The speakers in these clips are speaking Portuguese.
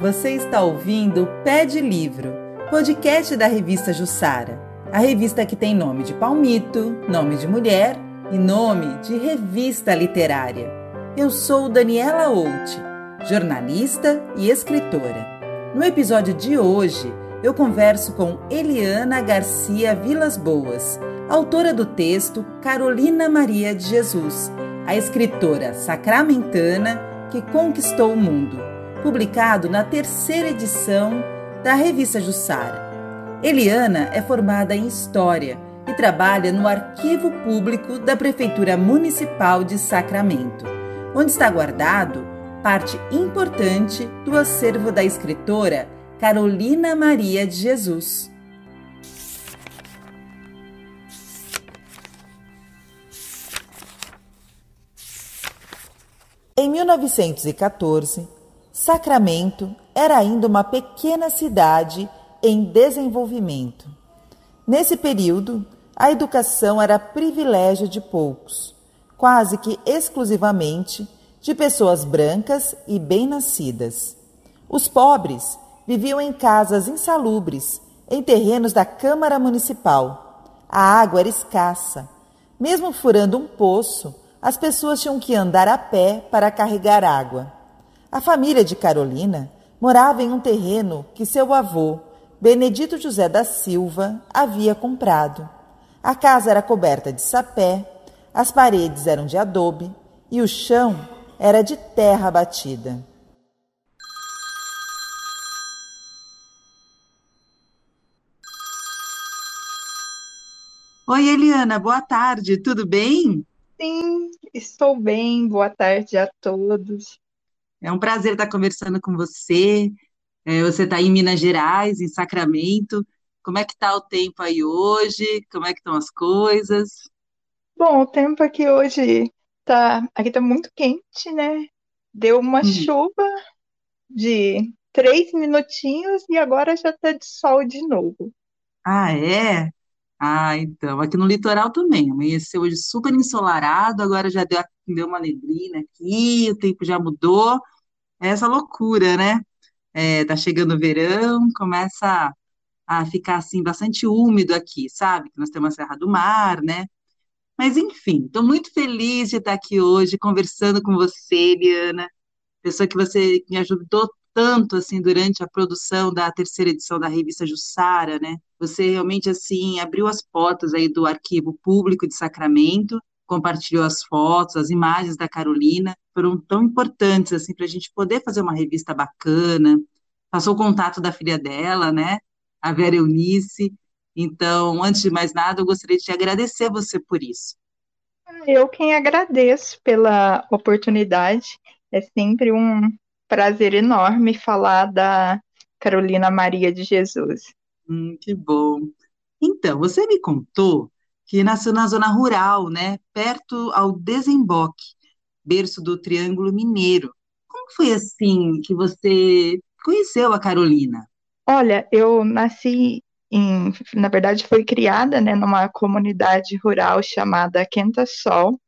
Você está ouvindo Pé de Livro, podcast da revista Jussara. A revista que tem nome de palmito, nome de mulher e nome de revista literária. Eu sou Daniela Out, jornalista e escritora. No episódio de hoje, eu converso com Eliana Garcia Vilas Boas, autora do texto Carolina Maria de Jesus, a escritora sacramentana que conquistou o mundo publicado na terceira edição da revista Jussara. Eliana é formada em História e trabalha no Arquivo Público da Prefeitura Municipal de Sacramento, onde está guardado parte importante do acervo da escritora Carolina Maria de Jesus. Em 1914, Sacramento era ainda uma pequena cidade em desenvolvimento. Nesse período, a educação era privilégio de poucos, quase que exclusivamente de pessoas brancas e bem-nascidas. Os pobres viviam em casas insalubres, em terrenos da Câmara Municipal. A água era escassa. Mesmo furando um poço, as pessoas tinham que andar a pé para carregar água. A família de Carolina morava em um terreno que seu avô, Benedito José da Silva, havia comprado. A casa era coberta de sapé, as paredes eram de adobe e o chão era de terra batida. Oi, Eliana, boa tarde, tudo bem? Sim, estou bem, boa tarde a todos. É um prazer estar conversando com você. É, você está em Minas Gerais, em Sacramento. Como é que está o tempo aí hoje? Como é que estão as coisas? Bom, o tempo aqui hoje tá, aqui está muito quente, né? Deu uma hum. chuva de três minutinhos e agora já está de sol de novo. Ah, é? Ah, então, aqui no litoral também, amanheceu hoje super ensolarado, agora já deu, deu uma neblina aqui, o tempo já mudou, é essa loucura, né? É, tá chegando o verão, começa a ficar assim bastante úmido aqui, sabe? Nós temos a Serra do Mar, né? Mas enfim, estou muito feliz de estar aqui hoje conversando com você, Eliana, pessoa que você me ajudou tanto assim durante a produção da terceira edição da revista Jussara, né? Você realmente assim abriu as portas aí do arquivo público de Sacramento compartilhou as fotos, as imagens da Carolina, foram tão importantes assim para a gente poder fazer uma revista bacana. Passou o contato da filha dela, né, a Vera Eunice. Então, antes de mais nada, eu gostaria de agradecer você por isso. Eu quem agradeço pela oportunidade. É sempre um prazer enorme falar da Carolina Maria de Jesus. Hum, que bom. Então, você me contou que nasceu na zona rural, né, perto ao desemboque, berço do Triângulo Mineiro. Como foi assim que você conheceu a Carolina? Olha, eu nasci em, na verdade, foi criada, né, numa comunidade rural chamada Quenta Sol,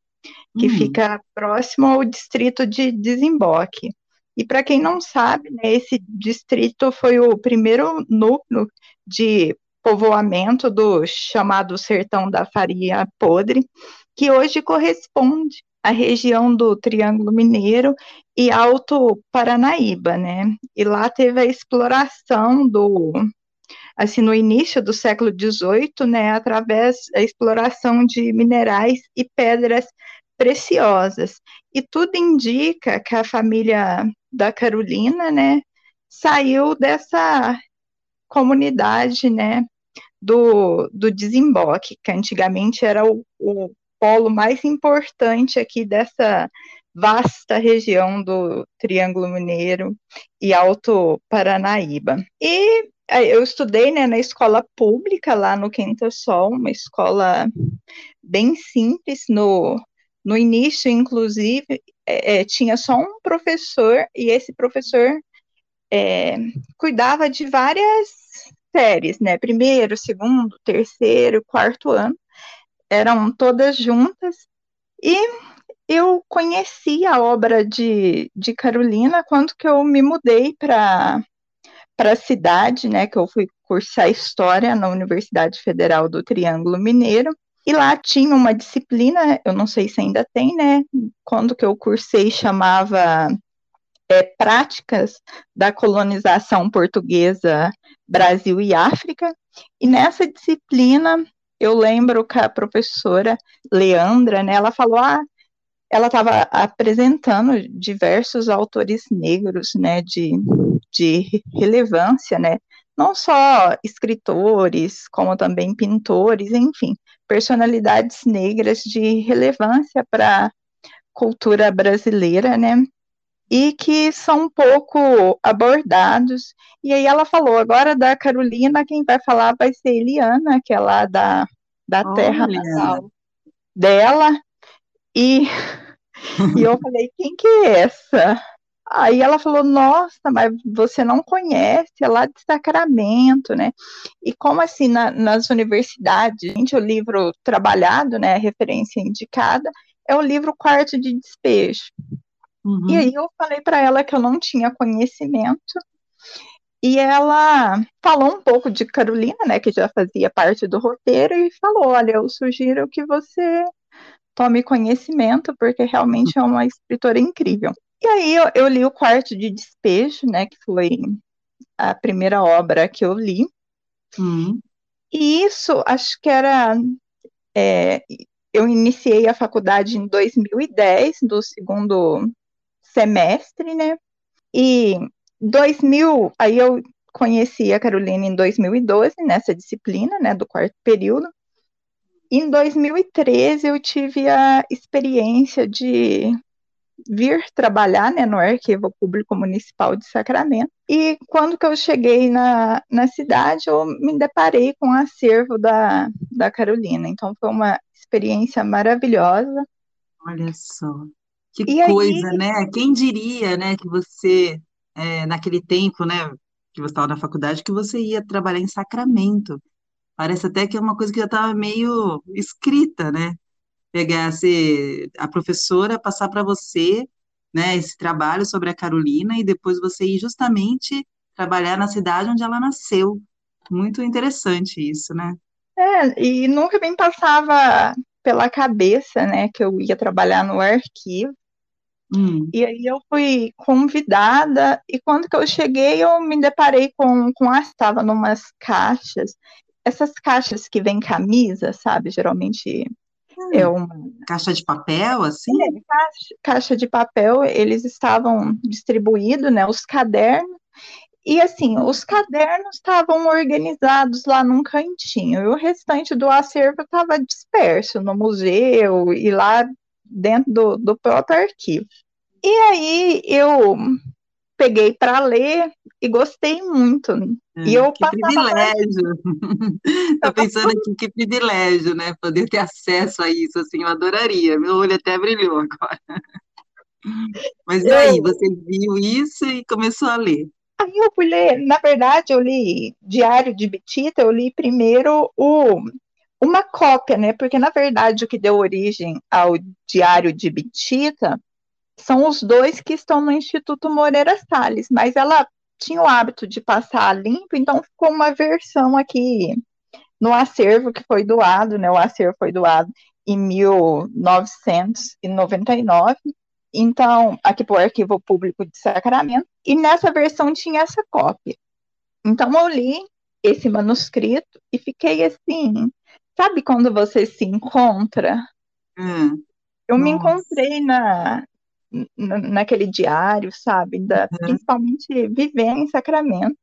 que hum. fica próximo ao distrito de Desemboque. E para quem não sabe, né, esse distrito foi o primeiro núcleo de povoamento do chamado Sertão da Faria Podre, que hoje corresponde à região do Triângulo Mineiro e Alto Paranaíba, né? E lá teve a exploração do assim no início do século XVIII, né, através da exploração de minerais e pedras preciosas. E tudo indica que a família da Carolina, né, saiu dessa comunidade, né, do, do desemboque, que antigamente era o, o polo mais importante aqui dessa vasta região do Triângulo Mineiro e Alto Paranaíba. E eu estudei né, na escola pública lá no Quinta Sol, uma escola bem simples. No, no início, inclusive, é, é tinha só um professor, e esse professor é, cuidava de várias séries, né? Primeiro, segundo, terceiro, quarto ano, eram todas juntas. E eu conheci a obra de, de Carolina quando que eu me mudei para para a cidade, né, que eu fui cursar História na Universidade Federal do Triângulo Mineiro, e lá tinha uma disciplina, eu não sei se ainda tem, né, quando que eu cursei chamava é, Práticas da Colonização Portuguesa Brasil e África, e nessa disciplina eu lembro que a professora Leandra, né, ela falou, ah, ela estava apresentando diversos autores negros, né, de, de relevância, né, não só escritores, como também pintores, enfim, personalidades negras de relevância para a cultura brasileira, né, e que são um pouco abordados. E aí ela falou, agora da Carolina, quem vai falar vai ser Eliana, que é lá da, da terra natal dela, e, e eu falei, quem que é essa? Aí ela falou, nossa, mas você não conhece, é lá de Sacramento, né? E como assim, na, nas universidades, gente, o livro trabalhado, né, a referência indicada, é o livro Quarto de Despejo. Uhum. E aí eu falei para ela que eu não tinha conhecimento, e ela falou um pouco de Carolina, né, que já fazia parte do roteiro, e falou, olha, eu sugiro que você tome conhecimento, porque realmente é uma escritora incrível. E aí eu, eu, li o Quarto de Despejo, né, que foi a primeira obra que eu li. Uhum. E isso, acho que era. É, eu iniciei a faculdade em 2010, do segundo semestre, né? E 2000, aí eu conheci a Carolina em 2012, nessa disciplina, né, do quarto período. Em 2013, eu tive a experiência de vir trabalhar né, no Arquivo Público Municipal de Sacramento. E quando que eu cheguei na, na cidade, eu me deparei com o acervo da, da Carolina. Então, foi uma experiência maravilhosa. Olha só, que e coisa, aí... né? Quem diria, né, que você, é, naquele tempo, né, que você estava na faculdade, que você ia trabalhar em Sacramento. Parece até que é uma coisa que já estava meio escrita, né? Pegasse a professora, passar para você, né, esse trabalho sobre a Carolina e depois você ir justamente trabalhar na cidade onde ela nasceu. Muito interessante isso, né? É, e nunca me passava pela cabeça, né, que eu ia trabalhar no arquivo. Hum. E aí eu fui convidada, e quando que eu cheguei, eu me deparei com, com ah, estava numas caixas, essas caixas que vem camisa, sabe? Geralmente hum. é uma. Caixa de papel, assim? É, caixa, caixa de papel, eles estavam distribuídos, né? Os cadernos. E assim, os cadernos estavam organizados lá num cantinho, e o restante do acervo estava disperso no museu e lá dentro do, do próprio arquivo. E aí eu peguei para ler e gostei muito. É, e eu que privilégio! Estou pensando aqui, que privilégio, né? Poder ter acesso a isso, assim, eu adoraria. Meu olho até brilhou agora. Mas e aí, você viu isso e começou a ler? Aí eu fui ler, na verdade, eu li Diário de Betita, eu li primeiro o, uma cópia, né? Porque, na verdade, o que deu origem ao Diário de Betita são os dois que estão no Instituto Moreira Salles, mas ela tinha o hábito de passar limpo, então ficou uma versão aqui no acervo que foi doado, né? O acervo foi doado em 1999. Então, aqui para o Arquivo Público de Sacramento, e nessa versão tinha essa cópia. Então, eu li esse manuscrito e fiquei assim, sabe quando você se encontra? Hum, eu nossa. me encontrei na, naquele diário, sabe? Da, uhum. Principalmente vivendo em Sacramento.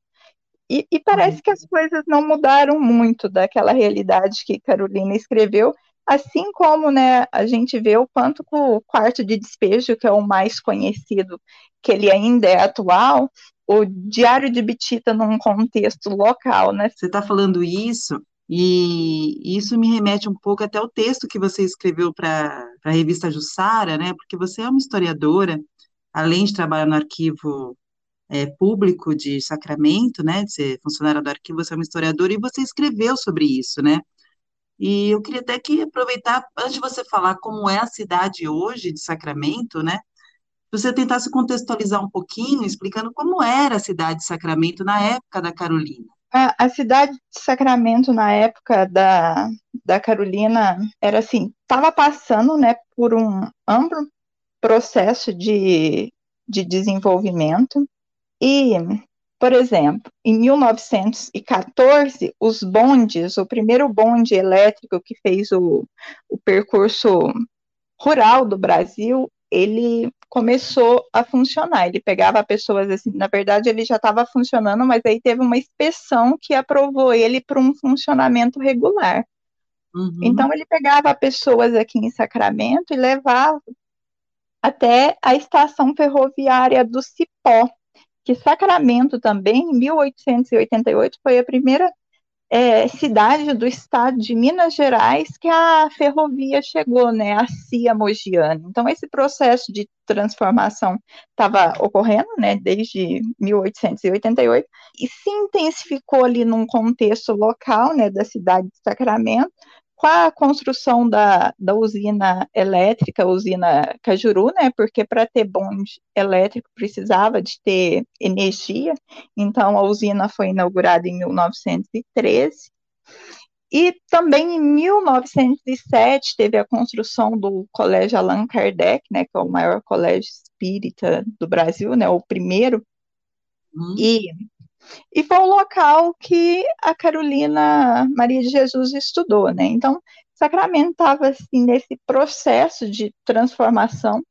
E, e parece uhum. que as coisas não mudaram muito daquela realidade que Carolina escreveu, assim como né, a gente vê o quanto o quarto de despejo, que é o mais conhecido, que ele ainda é atual, o Diário de Bitita num contexto local, né? Você está falando isso, e isso me remete um pouco até o texto que você escreveu para a revista Jussara, né? Porque você é uma historiadora, além de trabalhar no arquivo é, público de Sacramento, né? De ser funcionária do arquivo, você é uma historiadora e você escreveu sobre isso, né? E eu queria até que aproveitar, antes de você falar como é a cidade hoje de Sacramento, né? Você tentasse contextualizar um pouquinho, explicando como era a cidade de Sacramento na época da Carolina. A, a cidade de Sacramento, na época da, da Carolina, era assim, estava passando né, por um amplo processo de, de desenvolvimento. E, por exemplo, em 1914, os bondes, o primeiro bonde elétrico que fez o, o percurso rural do Brasil, ele começou a funcionar. Ele pegava pessoas assim, na verdade ele já estava funcionando, mas aí teve uma inspeção que aprovou ele para um funcionamento regular. Uhum. Então ele pegava pessoas aqui em Sacramento e levava até a estação ferroviária do Cipó, que Sacramento também, em 1888, foi a primeira é, cidade do estado de Minas Gerais que a ferrovia chegou, né, a Cia Mogiana. Então, esse processo de transformação estava ocorrendo, né, desde 1888, e se intensificou ali num contexto local, né, da cidade de Sacramento, com a construção da, da usina elétrica, usina Cajuru, né, porque para ter bonde elétrico precisava de ter energia, então a usina foi inaugurada em 1913, e também em 1907 teve a construção do Colégio Allan Kardec, né, que é o maior colégio espírita do Brasil, né, o primeiro, hum. e e foi o local que a Carolina Maria de Jesus estudou, né? Então, Sacramento estava assim nesse processo de transformação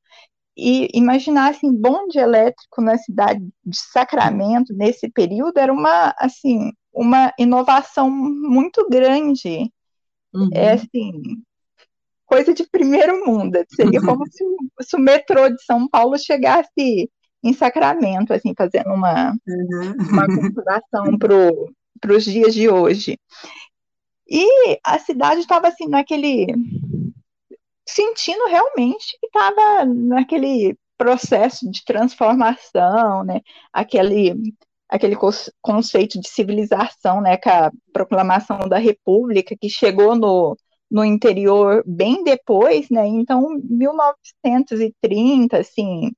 e imaginar assim bonde elétrico na cidade de Sacramento nesse período era uma assim uma inovação muito grande, uhum. é assim coisa de primeiro mundo. Seria como se, se o metrô de São Paulo chegasse em Sacramento, assim, fazendo uma, uhum. uma comparação para os dias de hoje. E a cidade estava assim, naquele. sentindo realmente que estava naquele processo de transformação, né? Aquele, aquele conceito de civilização, né? Com a proclamação da República, que chegou no, no interior bem depois, né? Então, 1930, assim,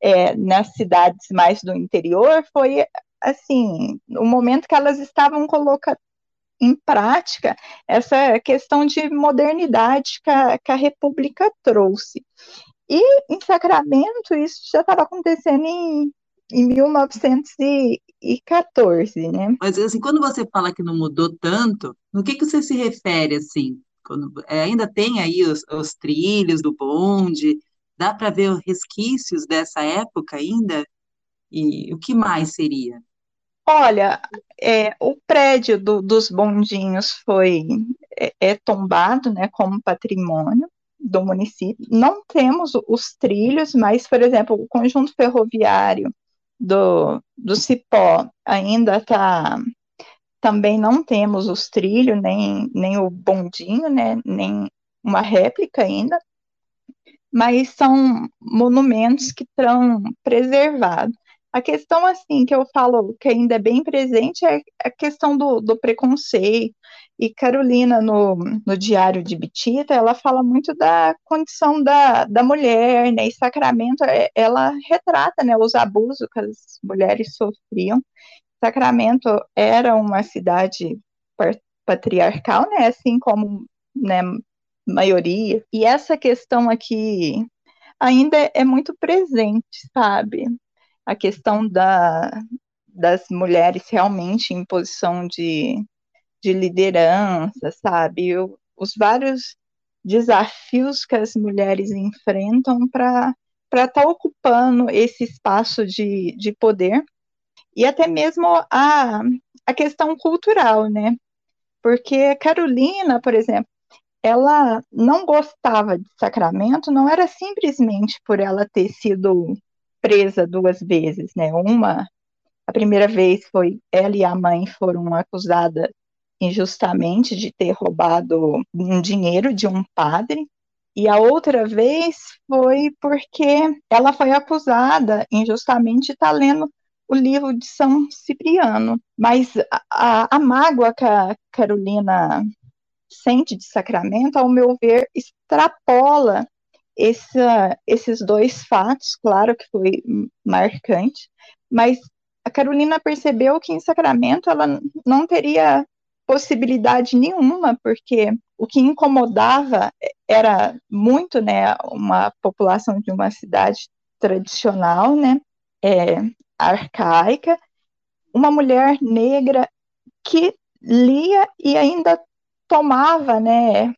é, nas cidades mais do interior foi assim o momento que elas estavam colocando em prática essa questão de modernidade que a, que a República trouxe. E em Sacramento isso já estava acontecendo em, em 1914, né? Mas assim, quando você fala que não mudou tanto, no que, que você se refere assim? Quando, é, ainda tem aí os, os trilhos do bonde, Dá para ver resquícios dessa época ainda? E o que mais seria? Olha, é, o prédio do, dos bondinhos foi é, é, tombado, né, como patrimônio do município. Não temos os trilhos, mas, por exemplo, o conjunto ferroviário do, do Cipó ainda está. Também não temos os trilhos, nem, nem o bondinho, né, nem uma réplica ainda mas são monumentos que estão preservados. A questão, assim, que eu falo que ainda é bem presente é a questão do, do preconceito. E Carolina, no, no Diário de Bitita, ela fala muito da condição da, da mulher, né? E Sacramento, é, ela retrata né, os abusos que as mulheres sofriam. Sacramento era uma cidade patriarcal, né? Assim como né, maioria. E essa questão aqui ainda é muito presente, sabe? A questão da, das mulheres realmente em posição de, de liderança, sabe? os vários desafios que as mulheres enfrentam para estar tá ocupando esse espaço de, de poder e até mesmo a, a questão cultural, né? Porque Carolina, por exemplo, ela não gostava de Sacramento, não era simplesmente por ela ter sido presa duas vezes, né? Uma, a primeira vez foi ela e a mãe foram acusadas injustamente de ter roubado um dinheiro de um padre, e a outra vez foi porque ela foi acusada injustamente de estar lendo o livro de São Cipriano. Mas a, a mágoa que a Carolina sente de Sacramento, ao meu ver, extrapola essa, esses dois fatos, claro que foi marcante, mas a Carolina percebeu que em Sacramento ela não teria possibilidade nenhuma, porque o que incomodava era muito, né, uma população de uma cidade tradicional, né, é, arcaica, uma mulher negra que lia e ainda tomava, né,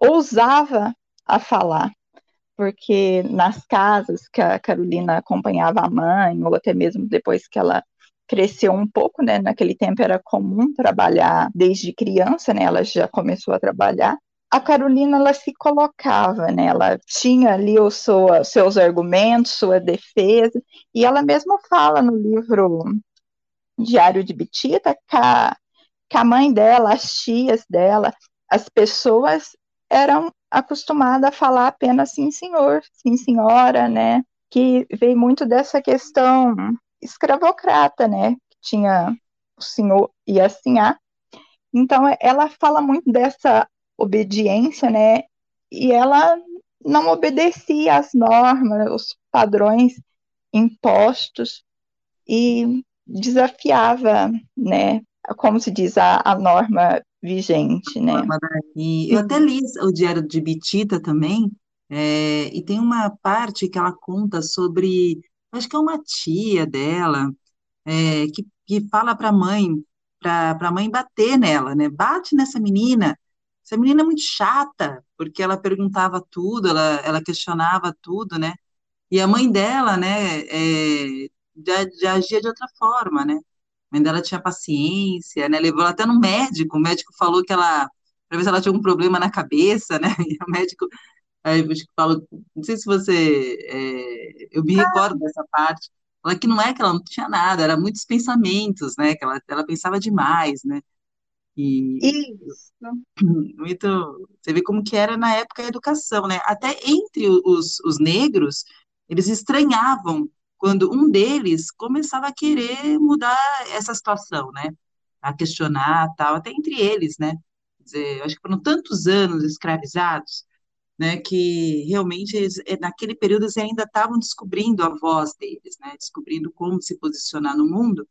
ousava a falar, porque nas casas que a Carolina acompanhava a mãe, ou até mesmo depois que ela cresceu um pouco, né, naquele tempo era comum trabalhar desde criança, né, ela já começou a trabalhar, a Carolina ela se colocava, né? Ela tinha ali os sua, seus argumentos, sua defesa, e ela mesma fala no livro Diário de Betita que a, que a mãe dela, as tias dela, as pessoas eram acostumadas a falar apenas sim, senhor, sim, senhora, né? Que veio muito dessa questão escravocrata, né? Que tinha o senhor e a sinhá. Então, ela fala muito dessa obediência, né? E ela não obedecia às normas, os padrões impostos e desafiava, né? Como se diz a, a norma vigente, né? E eu até li o Diário de Bitita também, é, e tem uma parte que ela conta sobre, acho que é uma tia dela, é, que, que fala para a mãe, para a mãe bater nela, né? Bate nessa menina, essa menina é muito chata, porque ela perguntava tudo, ela, ela questionava tudo, né? E a mãe dela, né, é, já, já agia de outra forma, né? Mãe dela tinha paciência, né? Levou ela até no médico, o médico falou que ela, para ver se ela tinha algum problema na cabeça, né? E o médico, aí o médico falou, não sei se você, é, eu me recordo dessa parte, ela que não é que ela não tinha nada, era muitos pensamentos, né? Que ela, ela pensava demais, né? E Isso. muito, você vê como que era na época a educação, né? Até entre os, os negros, eles estranhavam quando um deles começava a querer mudar essa situação, né? A questionar, tal, até entre eles, né? Quer dizer, acho que foram tantos anos escravizados, né, que realmente eles, eh, naquele período eles ainda estavam descobrindo a voz deles, né? Descobrindo como se posicionar no mundo,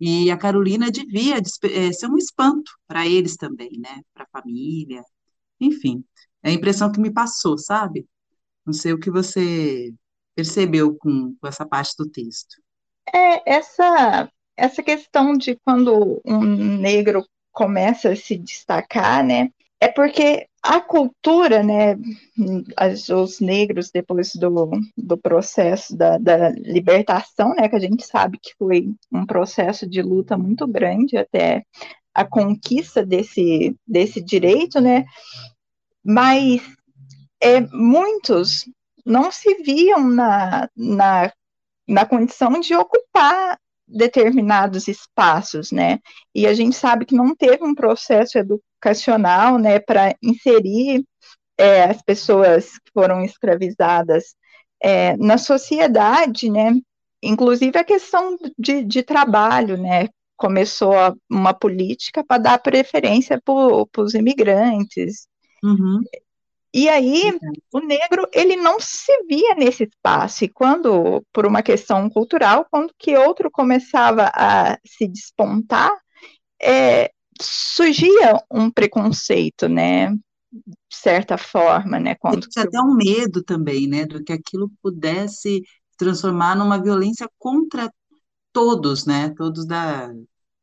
e a Carolina devia é, ser um espanto para eles também, né? Para a família, enfim. É a impressão que me passou, sabe? Não sei o que você percebeu com, com essa parte do texto. É, essa, essa questão de quando um negro começa a se destacar, né? É porque a cultura, né, as, os negros, depois do, do processo da, da, libertação, né, que a gente sabe que foi um processo de luta muito grande até a conquista desse, desse direito, né, mas é, muitos não se viam na, na, na condição de ocupar determinados espaços, né? E a gente sabe que não teve um processo educacional, né, para inserir é, as pessoas que foram escravizadas é, na sociedade, né? Inclusive a questão de, de trabalho, né? Começou uma política para dar preferência para os imigrantes. Uhum. E aí, o negro, ele não se via nesse espaço, e quando, por uma questão cultural, quando que outro começava a se despontar, é, surgia um preconceito, né, de certa forma, né, quando... Tinha até um medo também, né, do que aquilo pudesse transformar numa violência contra todos, né, todos da,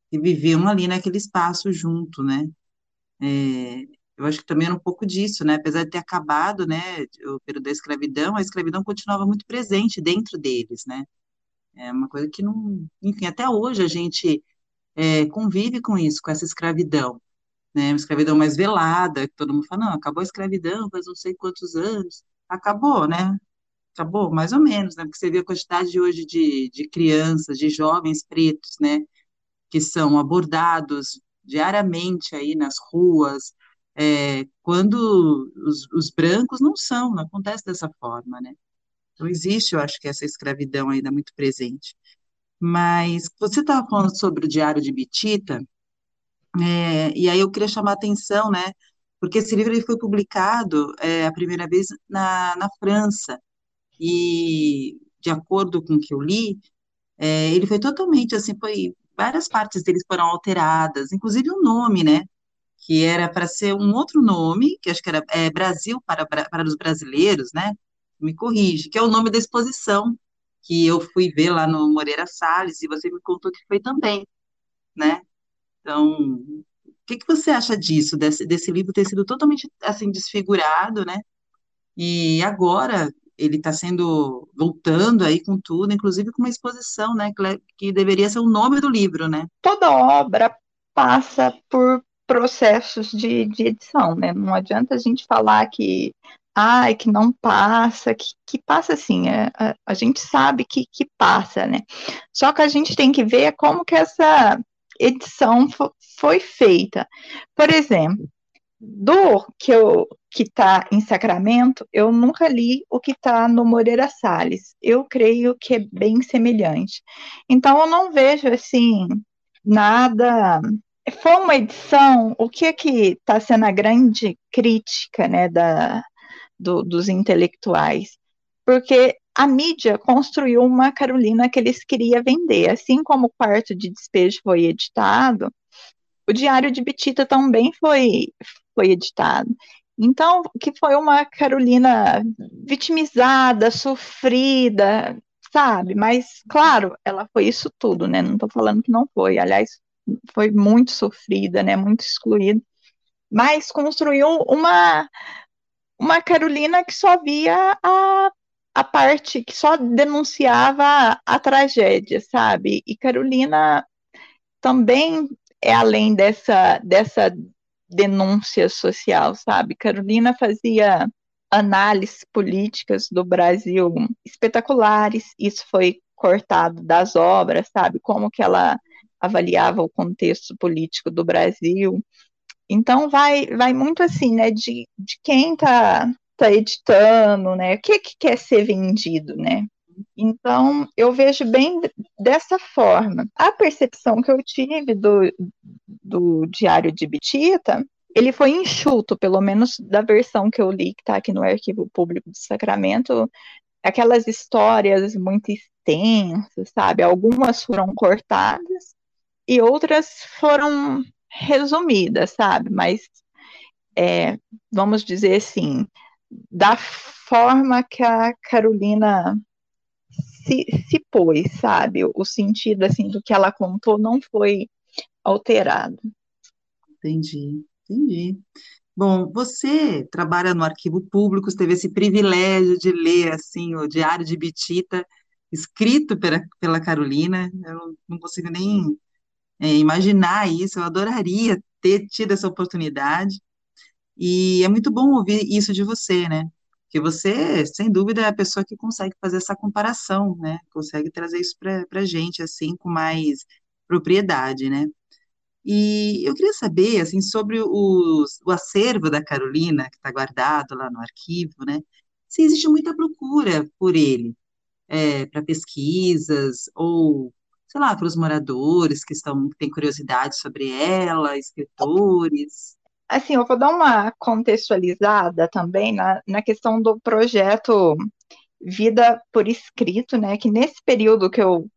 que viviam ali naquele espaço junto, né, é, eu acho que também era um pouco disso, né? Apesar de ter acabado, né, o período da escravidão, a escravidão continuava muito presente dentro deles, né? É uma coisa que não, enfim, até hoje a gente é, convive com isso, com essa escravidão, né? Uma escravidão mais velada, que todo mundo fala, não, acabou a escravidão faz não sei quantos anos, acabou, né? Acabou, mais ou menos, né? Porque você vê a quantidade de hoje de, de crianças, de jovens pretos, né? Que são abordados diariamente aí nas ruas, é, quando os, os, brancos não são, não acontece dessa forma, né? Então existe, eu acho que essa escravidão ainda muito presente. Mas você estava falando sobre o Diário de Bitita, é, e aí eu queria chamar a atenção, né, porque esse livro ele foi publicado é, a primeira vez na, na França, e de acordo com o que eu li, é, ele foi totalmente assim, foi várias partes deles foram alteradas, inclusive o nome, né? Que era para ser um outro nome, que acho que era é, Brasil para, para os brasileiros, né? Me corrige, que é o nome da exposição que eu fui ver lá no Moreira Salles e você me contou que foi também, né? Então, o que, que você acha disso, desse, desse livro ter sido totalmente assim desfigurado, né? E agora ele está sendo voltando aí com tudo, inclusive com uma exposição, né? Que, que deveria ser o nome do livro, né? Toda obra passa por processos de, de edição, né? Não adianta a gente falar que ai, que não passa, que, que passa assim, é, a, a, gente sabe que, que passa, né? Só que a gente tem que ver como que essa edição foi feita. Por exemplo, do que eu que está em Sacramento, eu nunca li o que está no Moreira Salles. Eu creio que é bem semelhante. Então eu não vejo assim nada. Foi uma edição. O que é que está sendo a grande crítica, né, da, do, dos intelectuais? Porque a mídia construiu uma Carolina que eles queriam vender, assim como o quarto de despejo foi editado o Diário de Betita também foi, foi editado. Então, que foi uma Carolina vitimizada, sofrida, sabe? Mas, claro, ela foi isso tudo, né? Não estou falando que não foi. Aliás, foi muito sofrida, né? Muito excluída. Mas construiu uma, uma Carolina que só via a, a parte, que só denunciava a tragédia, sabe? E Carolina também é além dessa, dessa denúncia social, sabe? Carolina fazia análises políticas do Brasil espetaculares, isso foi cortado das obras, sabe? Como que ela avaliava o contexto político do Brasil. Então vai, vai muito assim, né, de, de quem está tá editando, né? O que, que quer ser vendido, né? Então, eu vejo bem dessa forma. A percepção que eu tive do, do Diário de Bitita, ele foi enxuto, pelo menos da versão que eu li, que está aqui no Arquivo Público de Sacramento, aquelas histórias muito extensas, sabe? Algumas foram cortadas e outras foram resumidas, sabe? Mas, é, vamos dizer assim, da forma que a Carolina se, se pôs, sabe? O sentido assim do que ela contou não foi alterado. Entendi, entendi. Bom, você trabalha no arquivo público, teve esse privilégio de ler assim o Diário de Bitita, escrito pela, pela Carolina. Eu não consigo nem é, imaginar isso. Eu adoraria ter tido essa oportunidade. E é muito bom ouvir isso de você, né? que você, sem dúvida, é a pessoa que consegue fazer essa comparação, né? Consegue trazer isso para a gente, assim, com mais propriedade, né? E eu queria saber, assim, sobre os, o acervo da Carolina, que está guardado lá no arquivo, né? Se existe muita procura por ele, é, para pesquisas, ou, sei lá, para os moradores que estão, que têm curiosidade sobre ela, escritores assim, eu vou dar uma contextualizada também na, na questão do projeto Vida por Escrito, né? Que nesse período que eu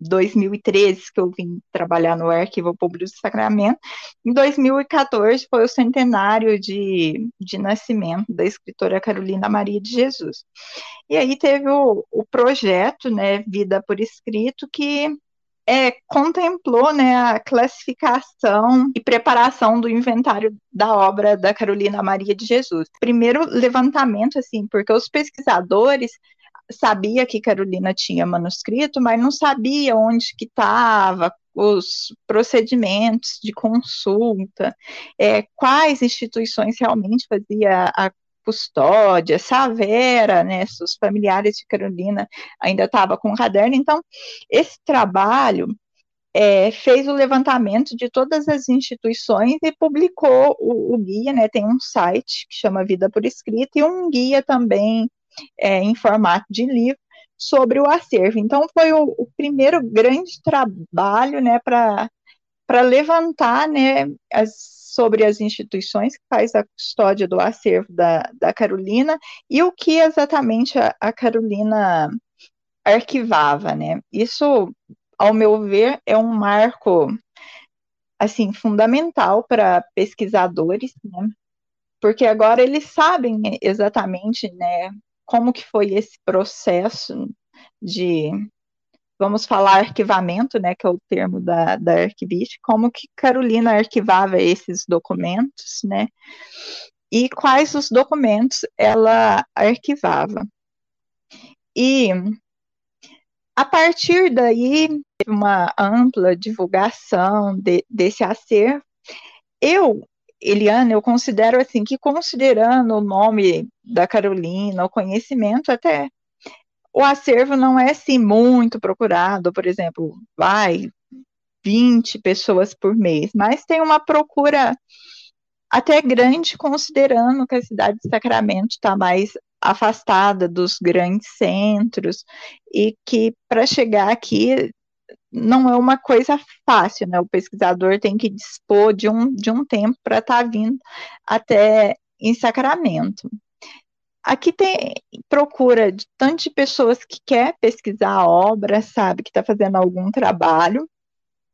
2013 que eu vim trabalhar no Arquivo Público de Sacramento. Em 2014 foi o centenário de, de nascimento da escritora Carolina Maria de Jesus. E aí teve o, o projeto, né, Vida por Escrito, que é, contemplou né, a classificação e preparação do inventário da obra da Carolina Maria de Jesus. Primeiro levantamento, assim, porque os pesquisadores sabia que Carolina tinha manuscrito, mas não sabia onde que estava, os procedimentos de consulta, é, quais instituições realmente fazia a Custódia, Savera, né, os familiares de Carolina ainda estava com o caderno. Então, esse trabalho é, fez o levantamento de todas as instituições e publicou o, o, guia, né, tem um site que chama Vida por Escrita e um guia também é, em formato de livro sobre o acervo. Então, foi o, o primeiro grande trabalho, né, para levantar, né, as sobre as instituições que faz a custódia do acervo da, da Carolina e o que exatamente a, a Carolina arquivava, né? Isso, ao meu ver, é um marco assim fundamental para pesquisadores, né? Porque agora eles sabem exatamente, né, como que foi esse processo de vamos falar arquivamento, né, que é o termo da, da arquivista, como que Carolina arquivava esses documentos, né, e quais os documentos ela arquivava. E a partir daí, uma ampla divulgação de, desse acervo. Eu, Eliana, eu considero assim que considerando o nome da Carolina, o conhecimento até o acervo não é assim muito procurado, por exemplo, vai 20 pessoas por mês, mas tem uma procura até grande, considerando que a cidade de Sacramento está mais afastada dos grandes centros e que para chegar aqui não é uma coisa fácil, né? O pesquisador tem que dispor de um, de um tempo para estar tá vindo até em Sacramento. Aqui tem procura de tanto de pessoas que quer pesquisar a obra, sabe, que está fazendo algum trabalho,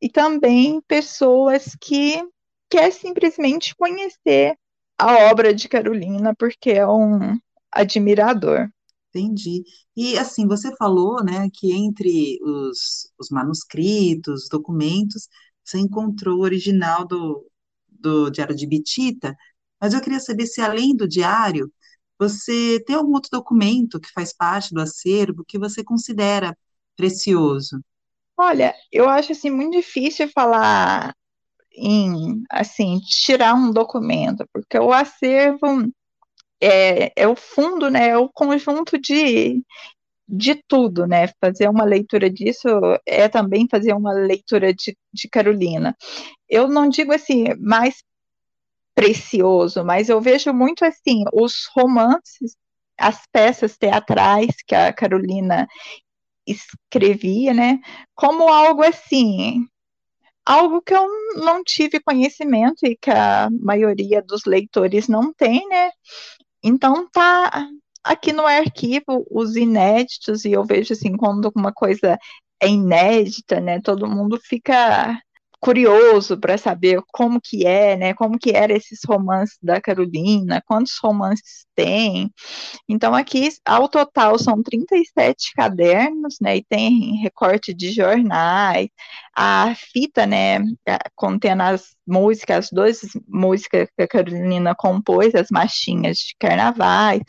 e também pessoas que quer simplesmente conhecer a obra de Carolina porque é um admirador. Entendi. E assim, você falou, né, que entre os, os manuscritos, documentos, você encontrou o original do, do Diário de Bitita, mas eu queria saber se além do diário, você tem algum outro documento que faz parte do acervo que você considera precioso? Olha, eu acho assim muito difícil falar em assim tirar um documento, porque o acervo é, é o fundo, né? É o conjunto de de tudo, né? Fazer uma leitura disso é também fazer uma leitura de, de Carolina. Eu não digo assim mais precioso, mas eu vejo muito assim os romances, as peças teatrais que a Carolina escrevia, né, como algo assim, algo que eu não tive conhecimento e que a maioria dos leitores não tem, né? Então tá aqui no arquivo os inéditos e eu vejo assim quando uma coisa é inédita, né? Todo mundo fica curioso para saber como que é, né? Como que eram esses romances da Carolina, quantos romances tem. Então aqui ao total são 37 cadernos, né? E tem recorte de jornais, a fita, né, contendo as músicas, as duas músicas que a Carolina compôs, as machinhas de carnavais,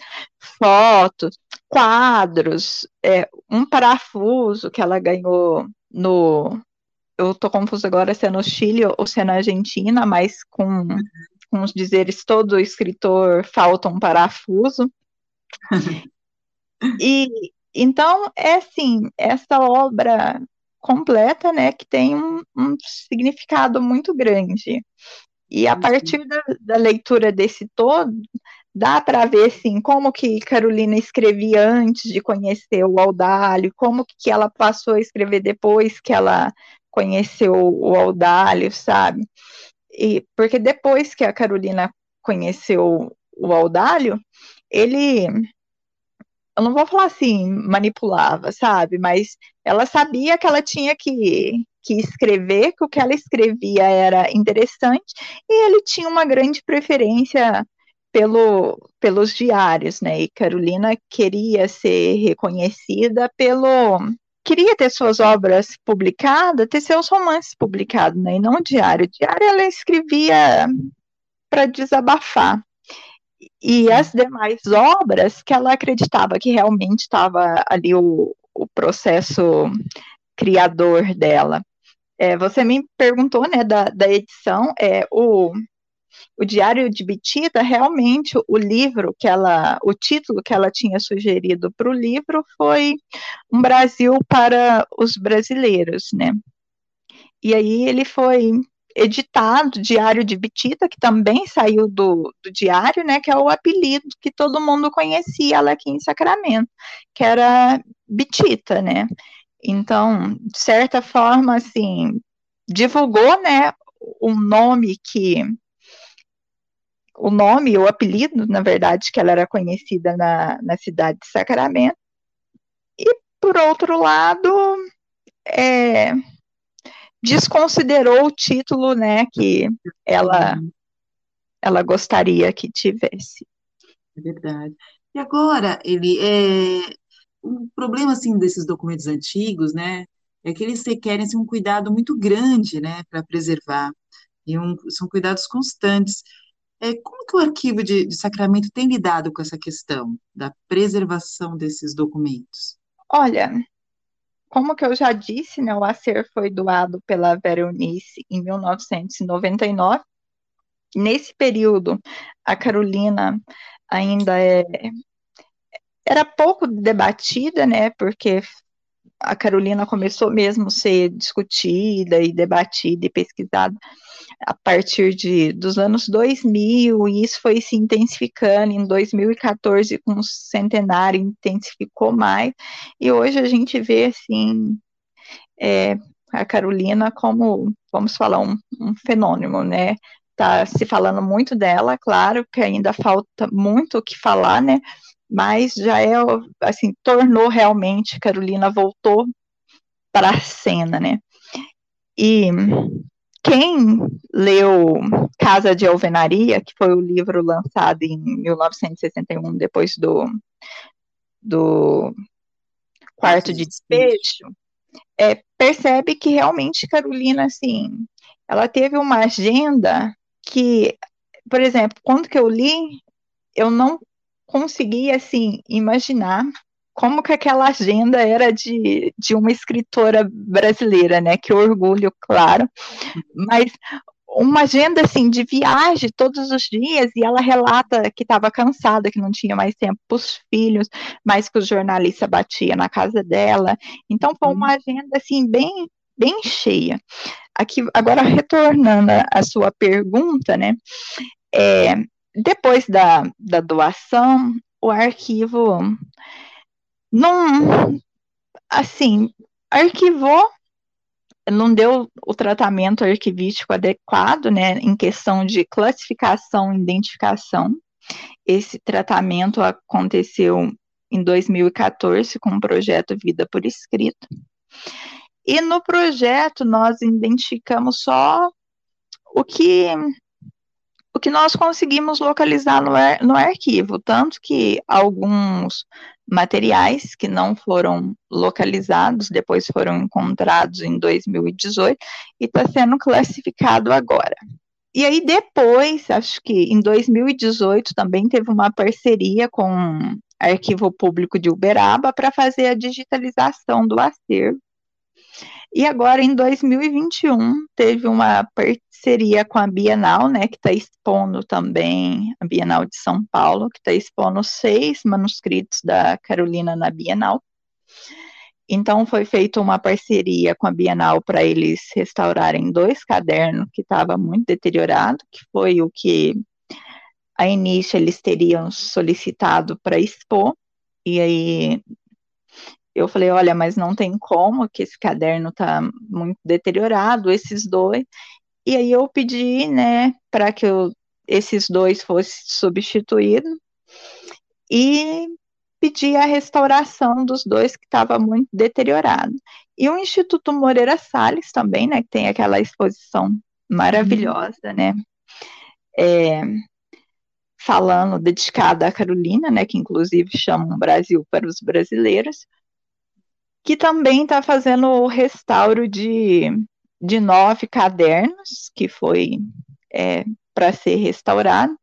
fotos, quadros, é, um parafuso que ela ganhou no eu tô confuso agora se é no Chile ou se é na Argentina, mas com, com os dizeres todo escritor falta um parafuso. e então é assim, essa obra completa, né, que tem um, um significado muito grande. E a partir da, da leitura desse todo, dá para ver assim como que Carolina escrevia antes de conhecer o Audálio, como que ela passou a escrever depois que ela conheceu o Audálio, sabe? E porque depois que a Carolina conheceu o Audálio, ele eu não vou falar assim, manipulava, sabe? Mas ela sabia que ela tinha que, que escrever, que o que ela escrevia era interessante, e ele tinha uma grande preferência pelo, pelos diários, né? E Carolina queria ser reconhecida pelo, queria ter suas obras publicadas, ter seus romances publicados, né, e não diário. Diário ela escrevia para desabafar. E as demais obras que ela acreditava que realmente estava ali o, o processo criador dela. É, você me perguntou, né, da, da edição, é, o, o Diário de Bitita, realmente o livro que ela, o título que ela tinha sugerido para o livro foi Um Brasil para os Brasileiros, né? E aí ele foi editado, Diário de Bitita, que também saiu do, do diário, né, que é o apelido que todo mundo conhecia ela aqui em Sacramento, que era Bitita, né? Então, de certa forma, assim, divulgou, né, um nome que o nome, o apelido, na verdade, que ela era conhecida na, na cidade de Sacramento. E, por outro lado, é, desconsiderou o título né, que ela, ela gostaria que tivesse. É verdade. E agora, ele é um problema assim desses documentos antigos, né, é que eles requerem assim, um cuidado muito grande, né, para preservar. E um, são cuidados constantes. É, como que o arquivo de, de Sacramento tem lidado com essa questão da preservação desses documentos? Olha, como que eu já disse, né, o acervo foi doado pela Vera Eunice em 1999. Nesse período, a Carolina ainda é, era pouco debatida, né, porque a Carolina começou mesmo a ser discutida e debatida e pesquisada a partir de, dos anos 2000, e isso foi se intensificando. Em 2014 com o centenário, intensificou mais, e hoje a gente vê, assim, é, a Carolina como, vamos falar, um, um fenômeno, né, tá se falando muito dela, claro que ainda falta muito o que falar, né, mas já é, assim, tornou realmente, Carolina voltou para a cena, né, e quem leu Casa de Alvenaria, que foi o livro lançado em 1961, depois do, do Quarto de Despejo, é, percebe que realmente Carolina, assim, ela teve uma agenda que, por exemplo, quando que eu li, eu não conseguia, assim, imaginar como que aquela agenda era de, de uma escritora brasileira, né? Que orgulho, claro. Mas uma agenda assim de viagem todos os dias e ela relata que estava cansada, que não tinha mais tempo para os filhos, mas que o jornalista batia na casa dela. Então foi uma agenda assim bem bem cheia. Aqui agora retornando à sua pergunta, né? É, depois da, da doação, o arquivo não, assim, arquivou, não deu o tratamento arquivístico adequado, né, em questão de classificação e identificação. Esse tratamento aconteceu em 2014 com o projeto Vida por Escrito. E no projeto nós identificamos só o que o que nós conseguimos localizar no, ar, no arquivo, tanto que alguns materiais que não foram localizados, depois foram encontrados em 2018 e está sendo classificado agora. E aí depois, acho que em 2018 também teve uma parceria com o Arquivo Público de Uberaba para fazer a digitalização do acervo. E agora, em 2021, teve uma parceria com a Bienal, né, que está expondo também, a Bienal de São Paulo, que está expondo seis manuscritos da Carolina na Bienal. Então, foi feita uma parceria com a Bienal para eles restaurarem dois cadernos que estavam muito deteriorados, que foi o que a início eles teriam solicitado para expor, e aí eu falei, olha, mas não tem como, que esse caderno está muito deteriorado, esses dois. E aí eu pedi, né, para que eu, esses dois fossem substituídos e pedi a restauração dos dois que estava muito deteriorado. E o Instituto Moreira Salles também, né, que tem aquela exposição maravilhosa, né, é, falando, dedicada à Carolina, né, que inclusive chama o Brasil para os brasileiros, que também está fazendo o restauro de, de nove cadernos, que foi é, para ser restaurado.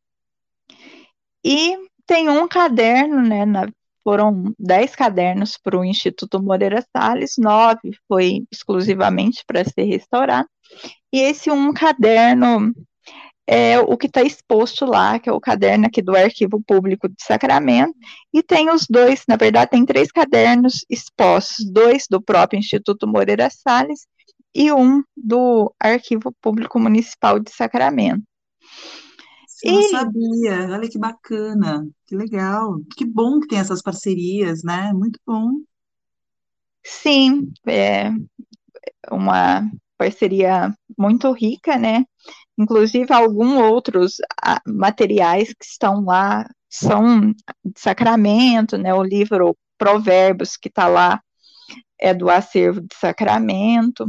E tem um caderno, né, na, foram dez cadernos para o Instituto Moreira Salles, nove foi exclusivamente para ser restaurado, e esse um caderno é o que está exposto lá, que é o caderno aqui do Arquivo Público de Sacramento, e tem os dois, na verdade, tem três cadernos expostos, dois do próprio Instituto Moreira Salles e um do Arquivo Público Municipal de Sacramento. Eu não sabia, olha que bacana, que legal, que bom que tem essas parcerias, né? Muito bom. Sim, é uma parceria muito rica, né? Inclusive, alguns outros ah, materiais que estão lá são de Sacramento, né? O livro Provérbios, que está lá, é do acervo de Sacramento.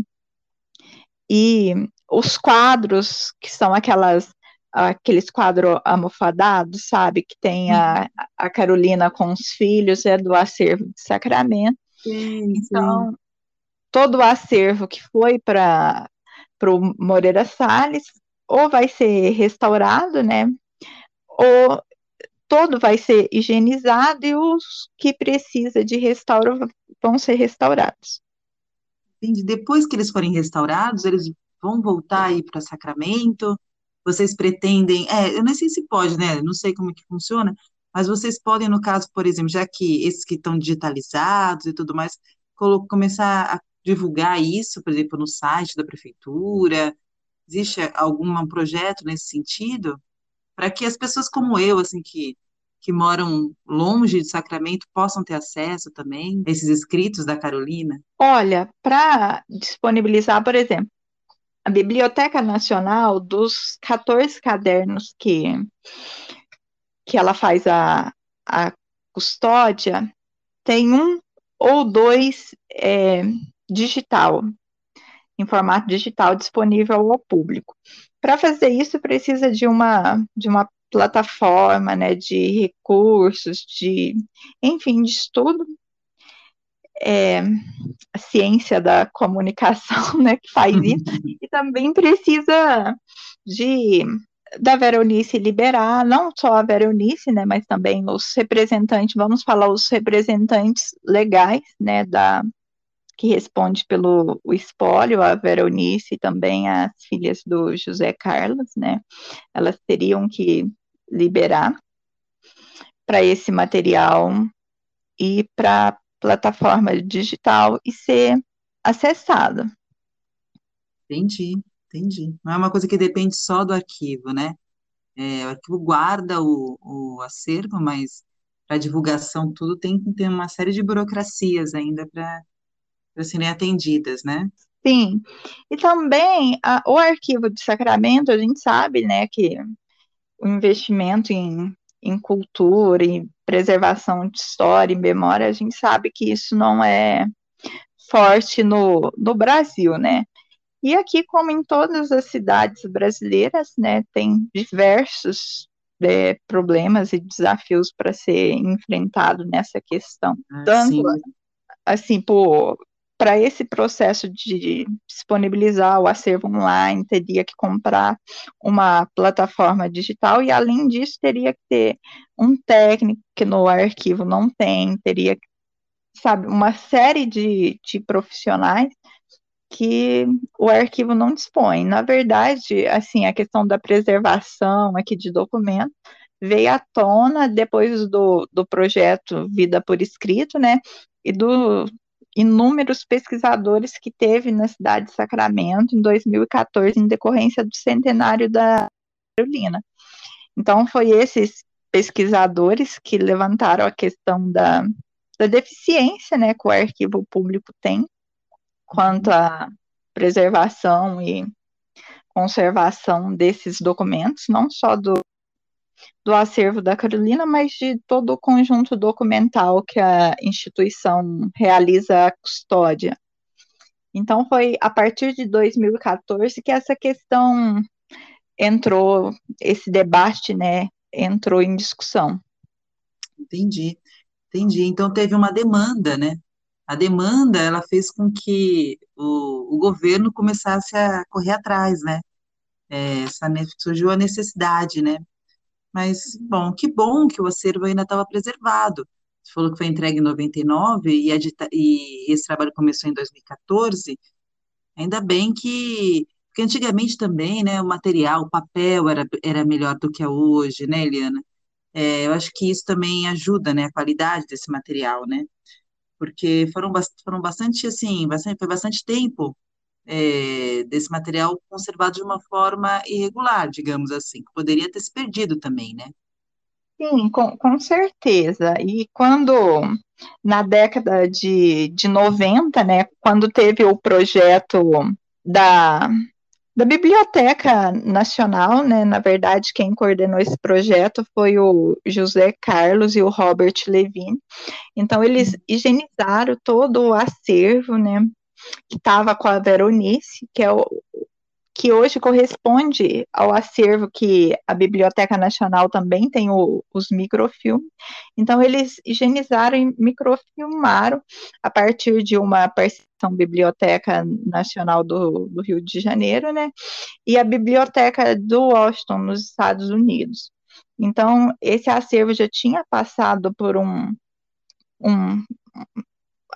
E os quadros, que são aquelas aqueles quadros almofadados, sabe? Que tem a, uhum. a Carolina com os filhos, é do acervo de Sacramento. Sim, então, sim. todo o acervo que foi para o Moreira Salles, ou vai ser restaurado, né? Ou todo vai ser higienizado e os que precisa de restauro vão ser restaurados. Depois que eles forem restaurados, eles vão voltar aí para Sacramento? Vocês pretendem, é, eu não sei se pode, né? Não sei como é que funciona, mas vocês podem, no caso, por exemplo, já que esses que estão digitalizados e tudo mais, começar a divulgar isso, por exemplo, no site da prefeitura? Existe algum projeto nesse sentido? Para que as pessoas como eu, assim, que, que moram longe de Sacramento, possam ter acesso também a esses escritos da Carolina? Olha, para disponibilizar, por exemplo, a Biblioteca Nacional, dos 14 cadernos que, que ela faz a, a custódia, tem um ou dois é, digital, em formato digital disponível ao público. Para fazer isso, precisa de uma, de uma plataforma, né, de recursos, de, enfim, de estudo é, a ciência da comunicação, né, que faz isso, e também precisa de da Veronice liberar, não só a Veronice, né, mas também os representantes, vamos falar os representantes legais, né, da que responde pelo o espólio, a Veronice e também as filhas do José Carlos, né, elas teriam que liberar para esse material e para plataforma digital e ser acessada. Entendi, entendi. Não é uma coisa que depende só do arquivo, né? É, o arquivo guarda o, o acervo, mas para divulgação tudo tem que ter uma série de burocracias ainda para serem atendidas, né? Sim, e também a, o arquivo de Sacramento, a gente sabe, né, que o investimento em, em cultura, em preservação de história e memória, a gente sabe que isso não é forte no, no Brasil, né? E aqui, como em todas as cidades brasileiras, né, tem diversos é, problemas e desafios para ser enfrentado nessa questão. Ah, Tanto, sim. assim, por para esse processo de disponibilizar o acervo online, teria que comprar uma plataforma digital e, além disso, teria que ter um técnico que no arquivo não tem, teria, sabe, uma série de, de profissionais que o arquivo não dispõe. Na verdade, assim, a questão da preservação aqui de documentos veio à tona depois do, do projeto Vida por Escrito, né, e do inúmeros pesquisadores que teve na cidade de Sacramento em 2014, em decorrência do centenário da Carolina. Então, foi esses pesquisadores que levantaram a questão da, da deficiência né, que o arquivo público tem quanto à preservação e conservação desses documentos, não só do do acervo da Carolina, mas de todo o conjunto documental que a instituição realiza a custódia. Então, foi a partir de 2014 que essa questão entrou, esse debate, né, entrou em discussão. Entendi, entendi. Então, teve uma demanda, né? A demanda, ela fez com que o, o governo começasse a correr atrás, né? É, essa, surgiu a necessidade, né? Mas, bom, que bom que o acervo ainda estava preservado. Você falou que foi entregue em 99 e, e esse trabalho começou em 2014. Ainda bem que porque antigamente também, né, o material, o papel era, era melhor do que é hoje, né, Eliana? É, eu acho que isso também ajuda, né, a qualidade desse material, né? Porque foram, foram bastante, assim, bastante, foi bastante tempo é, desse material conservado de uma forma irregular, digamos assim, que poderia ter se perdido também, né? Sim, com, com certeza. E quando, na década de, de 90, né, quando teve o projeto da, Da Biblioteca Nacional, né, na verdade, quem coordenou esse projeto foi o José Carlos e o Robert Levine. Então, eles higienizaram todo o acervo, né, que estava com a Veronice, que é o, que hoje corresponde ao acervo que a Biblioteca Nacional também tem o, os microfilmes. Então, eles higienizaram e microfilmaram a partir de uma parceção Biblioteca Nacional do, do, Rio de Janeiro, né, e a Biblioteca do Washington, nos Estados Unidos. Então, esse acervo já tinha passado por um, um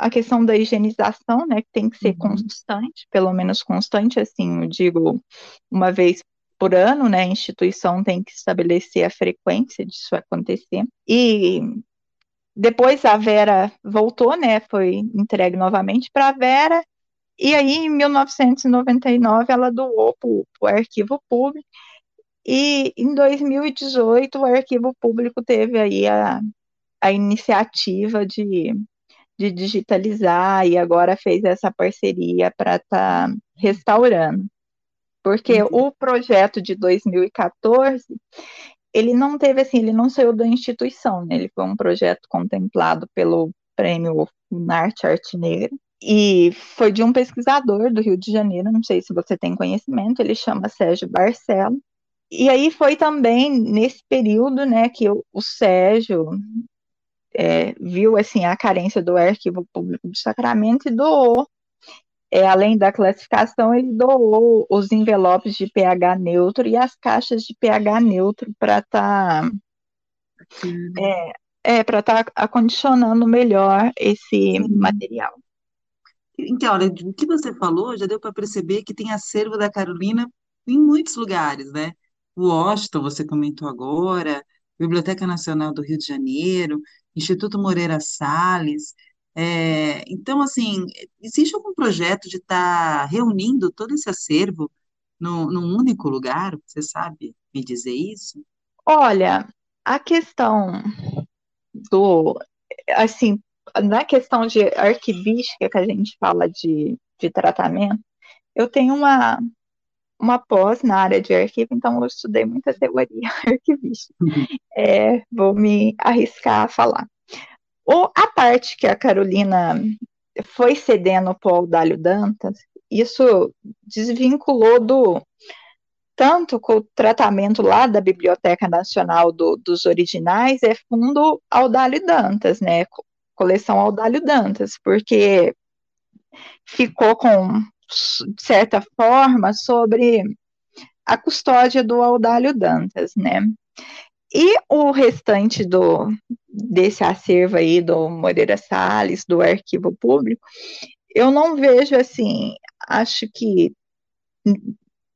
a questão da higienização, né, que tem que ser uhum. constante, pelo menos constante, assim, eu digo, uma vez por ano, né, a instituição tem que estabelecer a frequência disso acontecer. E depois a Vera voltou, né, foi entregue novamente para a Vera, e aí em 1999 ela doou para o arquivo público, e em 2018 o arquivo público teve aí a, a iniciativa de de digitalizar e agora fez essa parceria para estar tá restaurando. Porque uhum. o projeto de 2014, ele não teve assim, ele não saiu da instituição, né? ele foi um projeto contemplado pelo prêmio Arte Arte Negra, e foi de um pesquisador do Rio de Janeiro, não sei se você tem conhecimento, ele chama Sérgio Barcelo. E aí foi também nesse período, né, que o Sérgio é, viu assim a carência do arquivo público de Sacramento e doou, é, além da classificação, ele doou os envelopes de pH neutro e as caixas de pH neutro para estar tá, é, é para estar tá acondicionando melhor esse material. Então, olha, o que você falou já deu para perceber que tem acervo da Carolina em muitos lugares, né? O Washington, você comentou agora, Biblioteca Nacional do Rio de Janeiro, Instituto Moreira Salles. É, então, assim, existe algum projeto de estar tá reunindo todo esse acervo no, num único lugar? Você sabe me dizer isso? Olha, a questão do, assim, na questão de arquivística que a gente fala de, de tratamento, eu tenho uma, uma pós na área de arquivo, então eu estudei muita teoria arquivística. Uhum. É, vou me arriscar a falar. O, a parte que a Carolina foi cedendo para o Audálio Dantas, isso desvinculou do tanto com o tratamento lá da Biblioteca Nacional do, dos originais, é fundo Audálio Dantas, né? Coleção Audálio Dantas, porque ficou com de certa forma, sobre a custódia do Audálio Dantas, né? E o restante do, desse acervo aí do Moreira Salles, do arquivo público, eu não vejo assim, acho que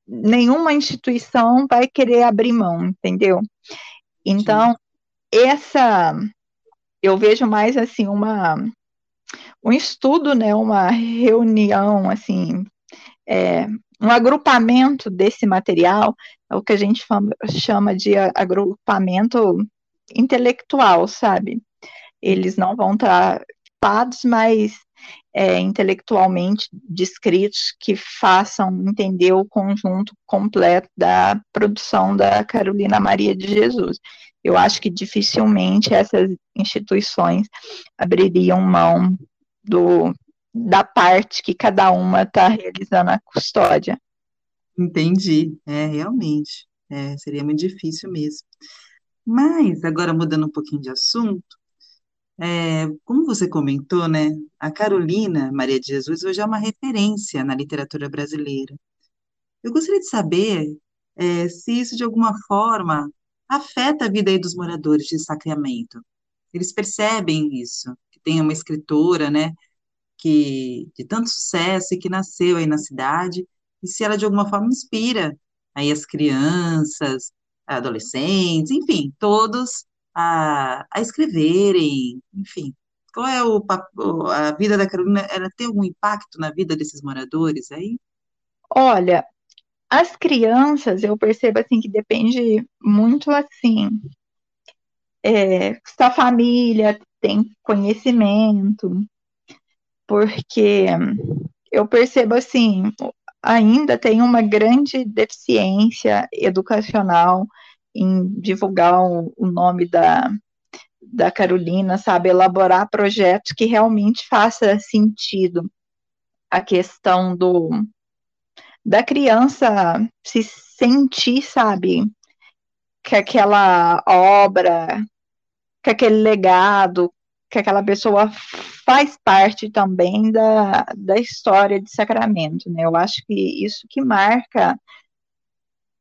nenhuma instituição vai querer abrir mão, entendeu? Então, Sim. essa eu vejo mais assim uma um estudo, né, uma reunião, assim, é, um agrupamento desse material, é o que a gente chama de agrupamento intelectual, sabe? Eles não vão estar equipados, mas é, intelectualmente descritos que façam entender o conjunto completo da produção da Carolina Maria de Jesus. Eu acho que dificilmente essas instituições abririam mão do, da parte que cada uma está realizando a custódia. Entendi, é, realmente, é, seria muito difícil mesmo. Mas, agora mudando um pouquinho de assunto, é, como você comentou, né, a Carolina Maria de Jesus hoje é uma referência na literatura brasileira. Eu gostaria de saber é, se isso, de alguma forma, afeta a vida dos moradores de Sacramento. Eles percebem isso, tem uma escritora, né, que de tanto sucesso e que nasceu aí na cidade, e se ela de alguma forma inspira aí as crianças, adolescentes, enfim, todos a, a escreverem, enfim. Qual é o a vida da Carolina? Ela tem algum impacto na vida desses moradores aí? Olha, as crianças, eu percebo assim que depende muito assim é, se a família tem conhecimento, porque eu percebo assim, ainda tem uma grande deficiência educacional em divulgar o, nome da, da Carolina, sabe, elaborar projetos que realmente faça sentido a questão do da criança se sentir, sabe, que aquela obra, que aquele legado, que aquela pessoa faz parte também da, da história de Sacramento, né? Eu acho que isso que marca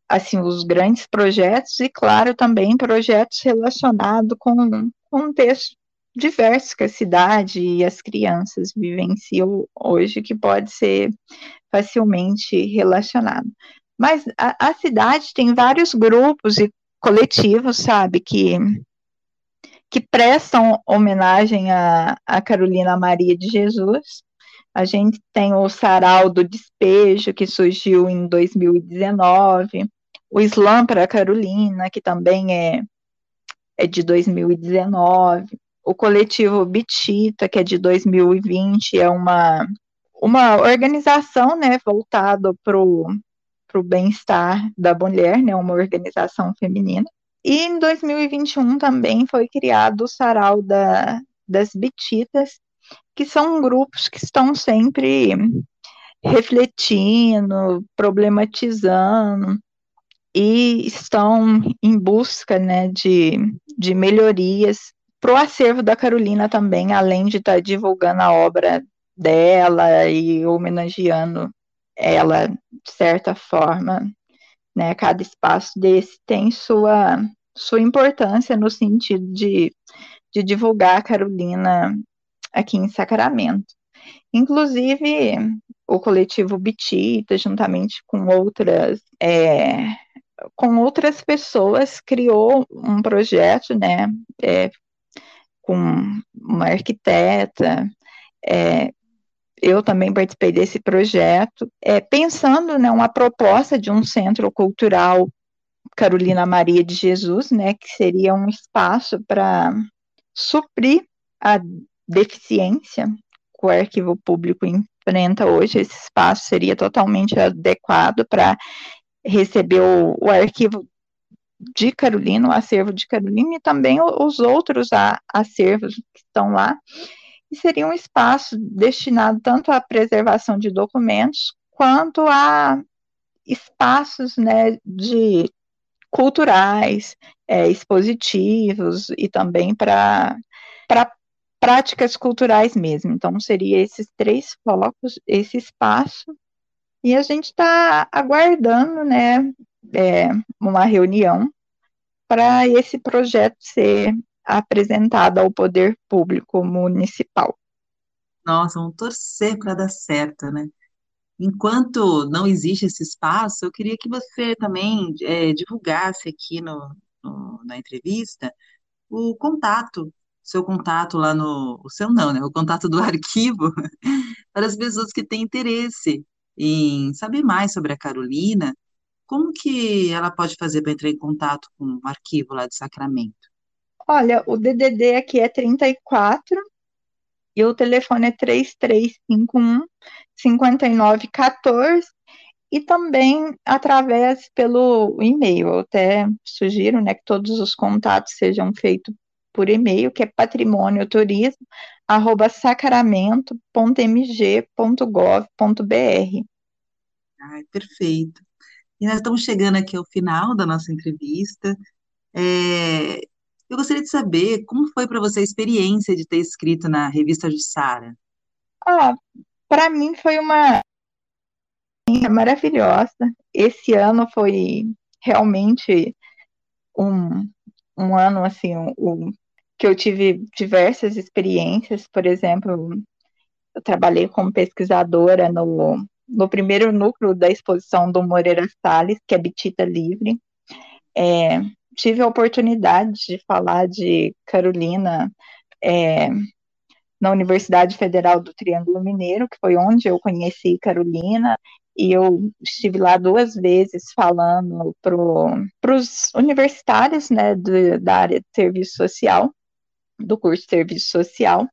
assim os grandes projetos e claro também projetos relacionados com contextos diversos que a cidade e as crianças vivenciam hoje que pode ser facilmente relacionado. Mas a, a cidade tem vários grupos e coletivos, sabe, que que prestam homenagem a, a Carolina Maria de Jesus. A gente tem o Sarau do Despejo, que surgiu em 2019, o Slam para Carolina, que também é, é de 2019, o coletivo Bitita, que é de 2020, é uma, uma organização né, voltada para o bem-estar da mulher, né, uma organização feminina. E em 2021 também foi criado o Sarau da, das Bititas, que são grupos que estão sempre refletindo, problematizando e estão em busca né, de, de melhorias para o acervo da Carolina também, além de estar tá divulgando a obra dela e homenageando ela de certa forma né? Cada espaço desse tem sua, sua importância no sentido de, de divulgar a Carolina aqui em Sacramento. Inclusive, o coletivo Bitita, juntamente com outras, é, com outras pessoas, criou um projeto, né, é, com uma arquiteta, é, eu também participei desse projeto, é, pensando né, uma proposta de um centro cultural Carolina Maria de Jesus, né, que seria um espaço para suprir a deficiência que o arquivo público enfrenta hoje. Esse espaço seria totalmente adequado para receber o, o, arquivo de Carolina, o acervo de Carolina, e também os outros acervos que estão lá e seria um espaço destinado tanto à preservação de documentos quanto a espaços né, de culturais, é, expositivos e também para práticas culturais mesmo. Então, seria esses três focos, esse espaço, e a gente está aguardando né, é, uma reunião para esse projeto ser apresentada ao poder público municipal. Nossa, vamos torcer para dar certo, né? Enquanto não existe esse espaço, eu queria que você também é, divulgasse aqui no, no, na entrevista o contato, seu contato lá no, o seu não, né? O contato do arquivo para as pessoas que têm interesse em saber mais sobre a Carolina, como que ela pode fazer para entrar em contato com o arquivo lá de Sacramento? Olha, o DDD aqui é 34 e o telefone é 3351 5914 e também através pelo e-mail. Eu até sugiro né, que todos os contatos sejam feitos por e-mail, que é patrimônioturismo, arroba sacramento.mg.gov.br. Ai, perfeito. E nós estamos chegando aqui ao final da nossa entrevista. É, eu gostaria de saber como foi para você a experiência de ter escrito na revista Jussara. Ah, para mim foi uma maravilhosa. Esse ano foi realmente um, um ano assim, um, que eu tive diversas experiências. Por exemplo, eu trabalhei como pesquisadora no, no primeiro núcleo da exposição do Moreira Salles, que é Bitita Livre. É, tive a oportunidade de falar de Carolina é, na Universidade Federal do Triângulo Mineiro, que foi onde eu conheci Carolina, e eu estive lá duas vezes falando para os universitários né, do, da área de serviço social, do curso de serviço social,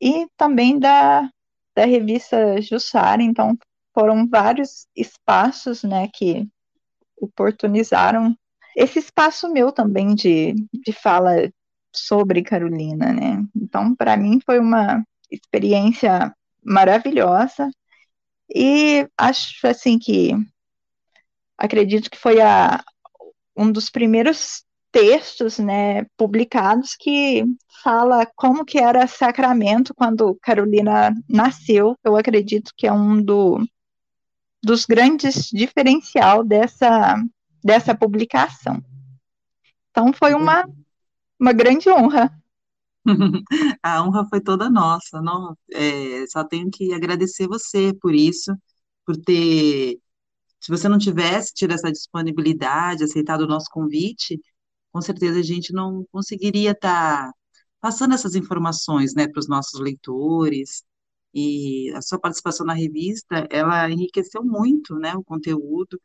e também da, da revista Jussara, então foram vários espaços, né, que oportunizaram esse espaço meu também de, de fala sobre Carolina, né? Então, para mim foi uma experiência maravilhosa e acho assim que acredito que foi a, um dos primeiros textos, né, publicados que fala como que era Sacramento quando Carolina nasceu. Eu acredito que é um do, dos grandes diferencial dessa dessa publicação. Então foi uma uma grande honra. A honra foi toda nossa. Não, é, só tenho que agradecer você por isso, por ter. Se você não tivesse tido essa disponibilidade, aceitado o nosso convite, com certeza a gente não conseguiria estar tá passando essas informações, né, para os nossos leitores. E a sua participação na revista, ela enriqueceu muito, né, o conteúdo.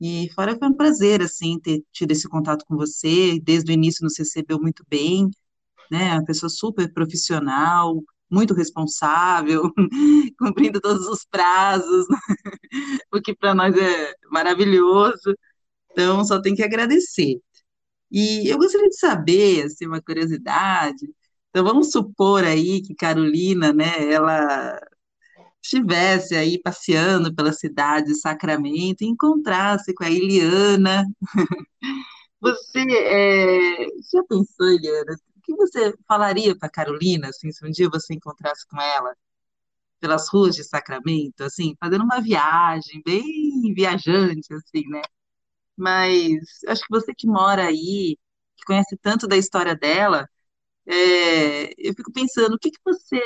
E fora foi um prazer, assim, ter tido esse contato com você, desde o início nos recebeu muito bem, né, uma pessoa super profissional, muito responsável, cumprindo todos os prazos, o que para nós é maravilhoso. Então, só tem que agradecer. E eu gostaria de saber, assim, uma curiosidade. Então, vamos supor aí que Carolina, né, ela estivesse aí passeando pela cidade de Sacramento e encontrasse com a Eliana. Você é, já pensou, Eliana, o que você falaria para Carolina, assim, se um dia você encontrasse com ela pelas ruas de Sacramento, assim, fazendo uma viagem bem viajante, assim, né? Mas acho que você que mora aí, que conhece tanto da história dela, é, eu fico pensando, o que que você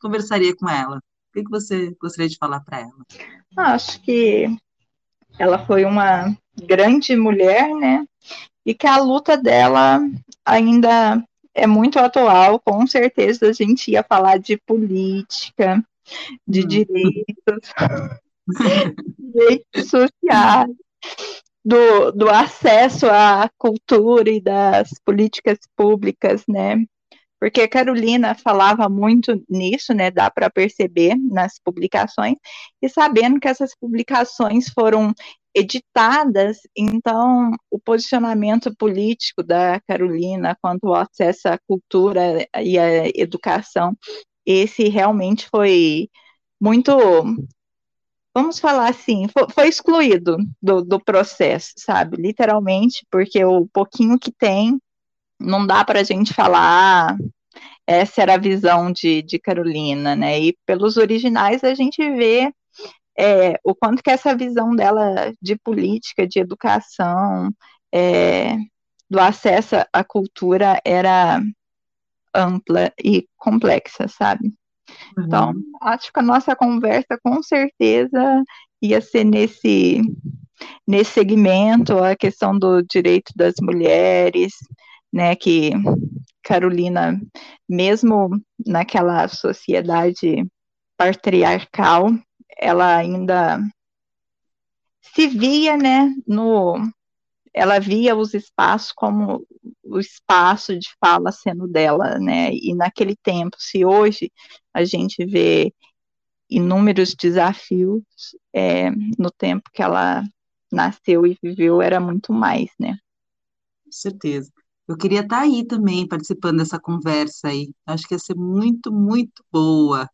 conversaria com ela? O que, você gostaria de falar para ela? Acho que ela foi uma grande mulher, né? E que a luta dela ainda é muito atual. Com certeza a gente ia falar de política, de hum. direitos, direitos sociais, do, do acesso à cultura e das políticas públicas, né? Porque a Carolina falava muito nisso, né, dá para perceber nas publicações, e sabendo que essas publicações foram editadas, então o posicionamento político da Carolina quanto ao acesso à cultura e à educação, esse realmente foi muito, vamos falar assim, foi, excluído do, do processo, sabe, literalmente, porque o pouquinho que tem não dá para a gente falar essa era a visão de, de Carolina, né? E pelos originais a gente vê é, o quanto que essa visão dela de política, de educação, é, do acesso à cultura era ampla e complexa, sabe? Uhum. Então, acho que a nossa conversa com certeza ia ser nesse nesse segmento, a questão do direito das mulheres, né, que Carolina, mesmo naquela sociedade patriarcal, ela ainda se via, né, no ela via os espaços como o espaço de fala sendo dela, né? E naquele tempo, se hoje a gente vê inúmeros desafios, é, no tempo que ela nasceu e viveu era muito mais, né? Com certeza. Eu queria estar aí também, participando dessa conversa aí. Acho que ia ser muito, muito boa.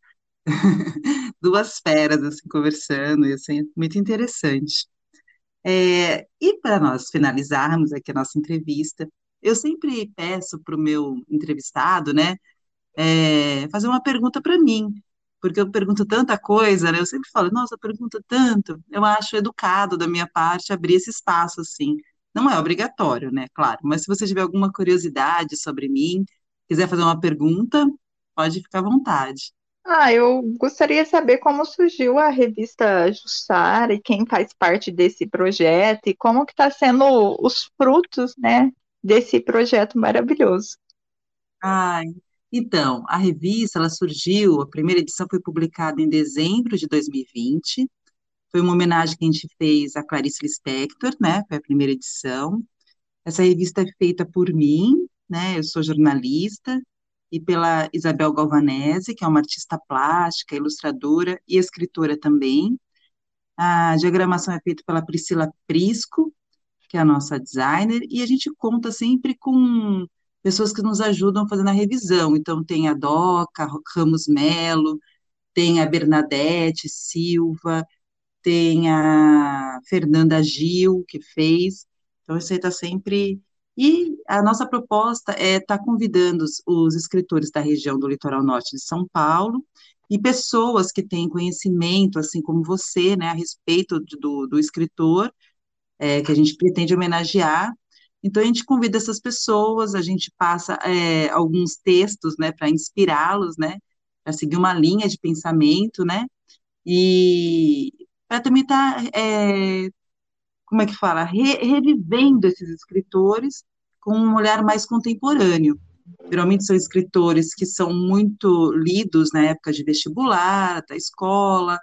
Duas feras, assim, conversando, ia ser muito interessante. É, e para nós finalizarmos aqui a nossa entrevista, eu sempre peço para o meu entrevistado, né, é, fazer uma pergunta para mim, porque eu pergunto tanta coisa, né, eu sempre falo, nossa, pergunta tanto, eu acho educado da minha parte abrir esse espaço, assim, não é obrigatório, né? Claro, mas se você tiver alguma curiosidade sobre mim, quiser fazer uma pergunta, pode ficar à vontade. Ah, eu gostaria de saber como surgiu a revista Jussara e quem faz parte desse projeto e como que está sendo os frutos, né, desse projeto maravilhoso. Ai, então, a revista, ela surgiu, a primeira edição foi publicada em dezembro de 2020, foi uma homenagem que a gente fez a Clarice Lispector, né? Foi a primeira edição. Essa revista é feita por mim, né? Eu sou jornalista, e pela Isabel Galvanese, que é uma artista plástica, ilustradora e escritora também. A diagramação é feita pela Priscila Prisco, que é a nossa designer, e a gente conta sempre com pessoas que nos ajudam fazendo a revisão. Então, tem a Doca Ramos Melo, tem a Bernadette Silva, tem a Fernanda Gil, que fez. Então, aí está sempre. E a nossa proposta é estar tá convidando os, os escritores da região do litoral norte de São Paulo e pessoas que têm conhecimento, assim como você, né, a respeito do, do escritor, é, que a gente pretende homenagear. Então, a gente convida essas pessoas, a gente passa é, alguns textos, né, para inspirá-los, né, para seguir uma linha de pensamento, né, e para também estar, tá, é, como é que fala, Re, revivendo esses escritores com um olhar mais contemporâneo. Geralmente são escritores que são muito lidos na época de vestibular, da escola,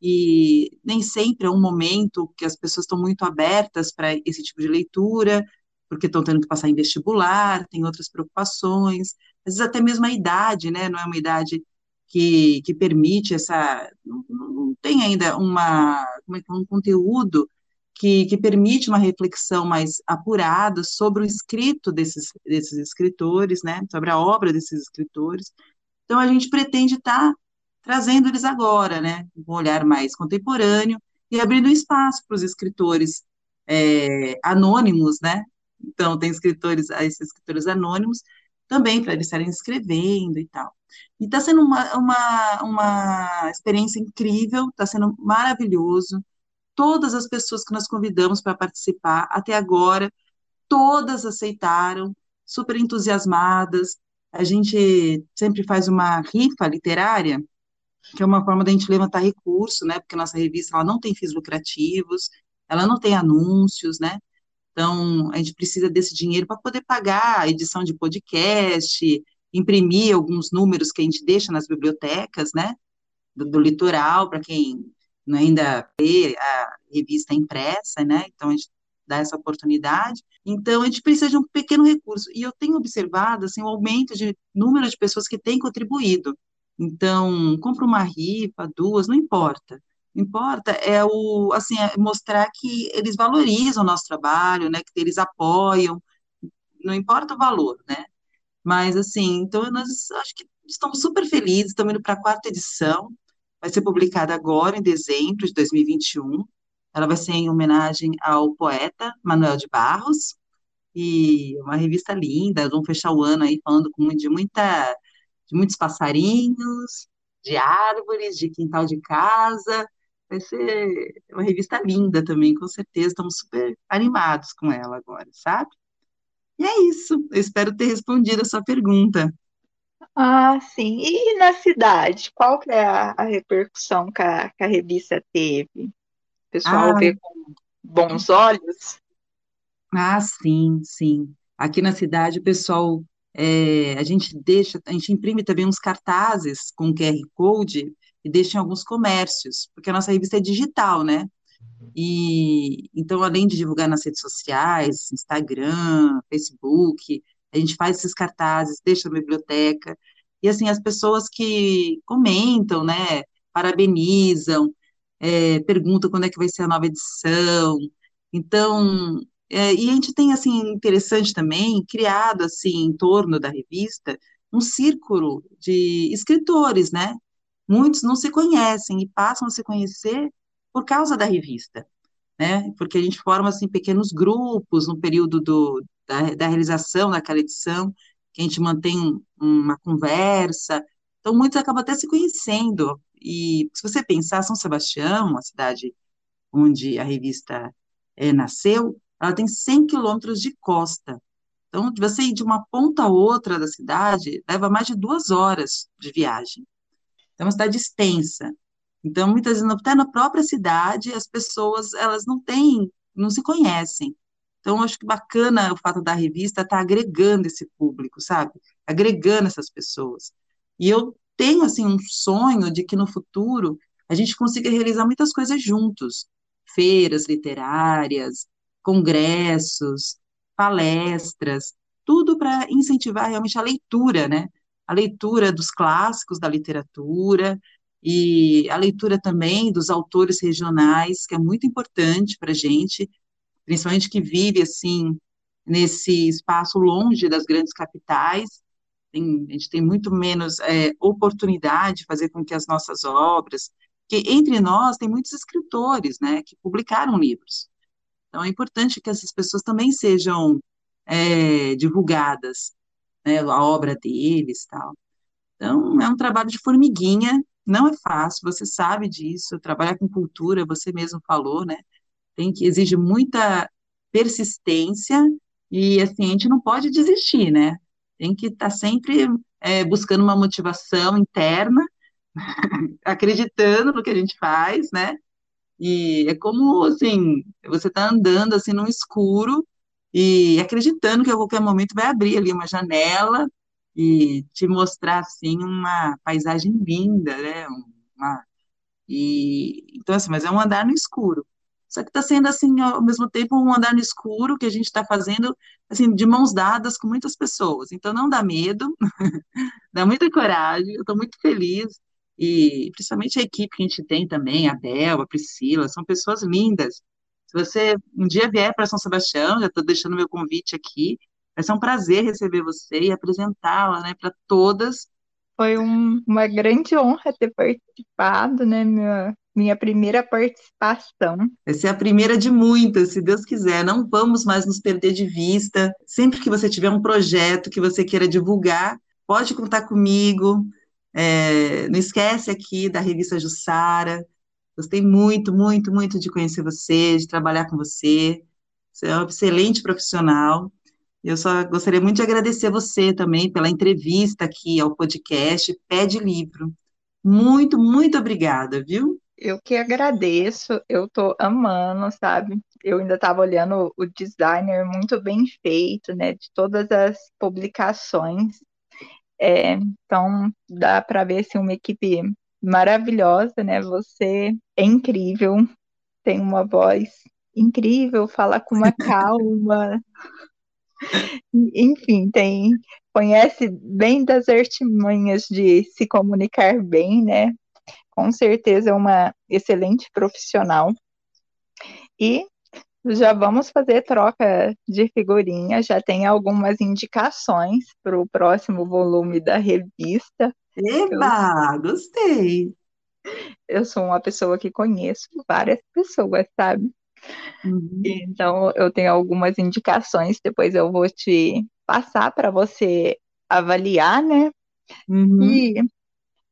e nem sempre é um momento que as pessoas estão muito abertas para esse tipo de leitura, porque estão tendo que passar em vestibular, tem outras preocupações, às vezes até mesmo a idade, né, não é uma idade que, que permite essa, não, não tem ainda uma, é é, um conteúdo que, que permite uma reflexão mais apurada sobre o escrito desses, desses escritores, né, sobre a obra desses escritores. Então, a gente pretende estar tá trazendo eles agora, né, um olhar mais contemporâneo e abrindo espaço para os escritores é, anônimos, né, então tem escritores, esses escritores anônimos, também para eles estarem escrevendo e tal. E está sendo uma, uma, uma experiência incrível, está sendo maravilhoso, todas as pessoas que nós convidamos para participar até agora, todas aceitaram, super entusiasmadas. A gente sempre faz uma rifa literária, que é uma forma da gente levantar recurso, né? Porque nossa revista ela não tem fins lucrativos, ela não tem anúncios, né? Então, a gente precisa desse dinheiro para poder pagar a edição de podcast, imprimir alguns números que a gente deixa nas bibliotecas, né? Do, do litoral, para quem ainda vê a revista impressa, né? Então, a gente dá essa oportunidade. Então, a gente precisa de um pequeno recurso. E eu tenho observado, assim, o aumento de número de pessoas que têm contribuído. Então, compra uma rifa, duas, não importa. Importa é o assim é mostrar que eles valorizam o nosso trabalho, né? Que eles apoiam. Não importa o valor, né? Mas assim, então nós acho que estamos super felizes, estamos indo para a quarta edição. Vai ser publicada agora em dezembro de 2021. Ela vai ser em homenagem ao poeta Manuel de Barros e uma revista linda. Vamos fechar o ano aí falando de muita de muitos passarinhos, de árvores, de quintal de casa. Vai ser uma revista linda também, com certeza. Estamos super animados com ela agora, sabe? E é isso. Eu espero ter respondido a sua pergunta. Ah, sim. E na cidade, qual que é a, a repercussão que a, que a, revista teve? O pessoal ah, vê com bons olhos? Ah, sim, sim. Aqui na cidade o pessoal é, a gente deixa, a gente imprime também uns cartazes com QR Code e deixa em alguns comércios, porque a nossa revista é digital, né? E então, além de divulgar nas redes sociais, Instagram, Facebook, a gente faz esses cartazes, deixa na biblioteca, e assim, as pessoas que comentam, né, parabenizam, é, perguntam quando é que vai ser a nova edição. Então, é, e a gente tem, assim, interessante também, criado, assim, em torno da revista, um círculo de escritores, né? Muitos não se conhecem e passam a se conhecer por causa da revista, né? Porque a gente forma, assim, pequenos grupos no período do, da, da realização daquela edição, que a gente mantém uma conversa, então muitos acabam até se conhecendo, e se você pensar, São Sebastião, a cidade onde a revista é, nasceu, ela tem 100 quilômetros de costa. Então, você ir de uma ponta a outra da cidade leva mais de duas horas de viagem. É uma cidade extensa. Então, muitas vezes, até na própria cidade, as pessoas, elas não têm, não se conhecem. Então, acho que bacana o fato da revista estar tá agregando esse público, sabe? Agregando essas pessoas. E eu tenho, assim, um sonho de que no futuro a gente consiga realizar muitas coisas juntos. Feiras literárias, congressos, palestras, tudo para incentivar realmente a leitura, né? A leitura dos clássicos da literatura, e a leitura também dos autores regionais, que é muito importante para a gente, principalmente que vive, assim, nesse espaço longe das grandes capitais, tem, a gente tem muito menos é, oportunidade de fazer com que as nossas obras, que entre nós tem muitos escritores, né, que publicaram livros. Então é importante que essas pessoas também sejam é, divulgadas, né, a obra deles, tal. Então é um trabalho de formiguinha, não é fácil, você sabe disso. Trabalhar com cultura, você mesmo falou, né? Tem que exige muita persistência e assim a gente não pode desistir, né? Tem que estar tá sempre é, buscando uma motivação interna, acreditando no que a gente faz, né? E é como, assim, você está andando, assim, no escuro e acreditando que a qualquer momento vai abrir ali uma janela e te mostrar, assim, uma paisagem linda, né? Uma, e, então, assim, mas é um andar no escuro. Só que está sendo, assim, ao mesmo tempo, um andar no escuro que a gente está fazendo, assim, de mãos dadas com muitas pessoas. Então, não dá medo, dá muita coragem, eu estou muito feliz. E principalmente a equipe que a gente tem também, a Bel, a Priscila, são pessoas lindas. Se você um dia vier para São Sebastião, já estou deixando meu convite aqui, vai ser um prazer receber você e apresentá-la, né, para todas. Foi um, uma grande honra ter participado, né, minha, minha primeira participação. Vai ser a primeira de muitas, se Deus quiser. Não vamos mais nos perder de vista. Sempre que você tiver um projeto que você queira divulgar, pode contar comigo. É, não esquece aqui da revista Jussara. Gostei muito, muito, muito de conhecer você, de trabalhar com você. Você é um excelente profissional. Eu só gostaria muito de agradecer você também pela entrevista aqui ao podcast Pede Livro. Muito, muito obrigada, viu? Eu que agradeço, eu tô amando, sabe? Eu ainda estava olhando o designer muito bem feito, né, de todas as publicações. É, então dá para ver assim, uma equipe maravilhosa, né? Você é incrível, tem uma voz incrível, fala com uma calma. Enfim, tem conhece bem das artimanhas de se comunicar bem, né? Com certeza é uma excelente profissional. E já vamos fazer troca de figurinha, já tem algumas indicações para o próximo volume da revista. Eba, eu, gostei! Eu sou uma pessoa que conheço várias pessoas, sabe? Uhum. Então, eu tenho algumas indicações, depois eu vou te passar para você avaliar, né? Uhum. E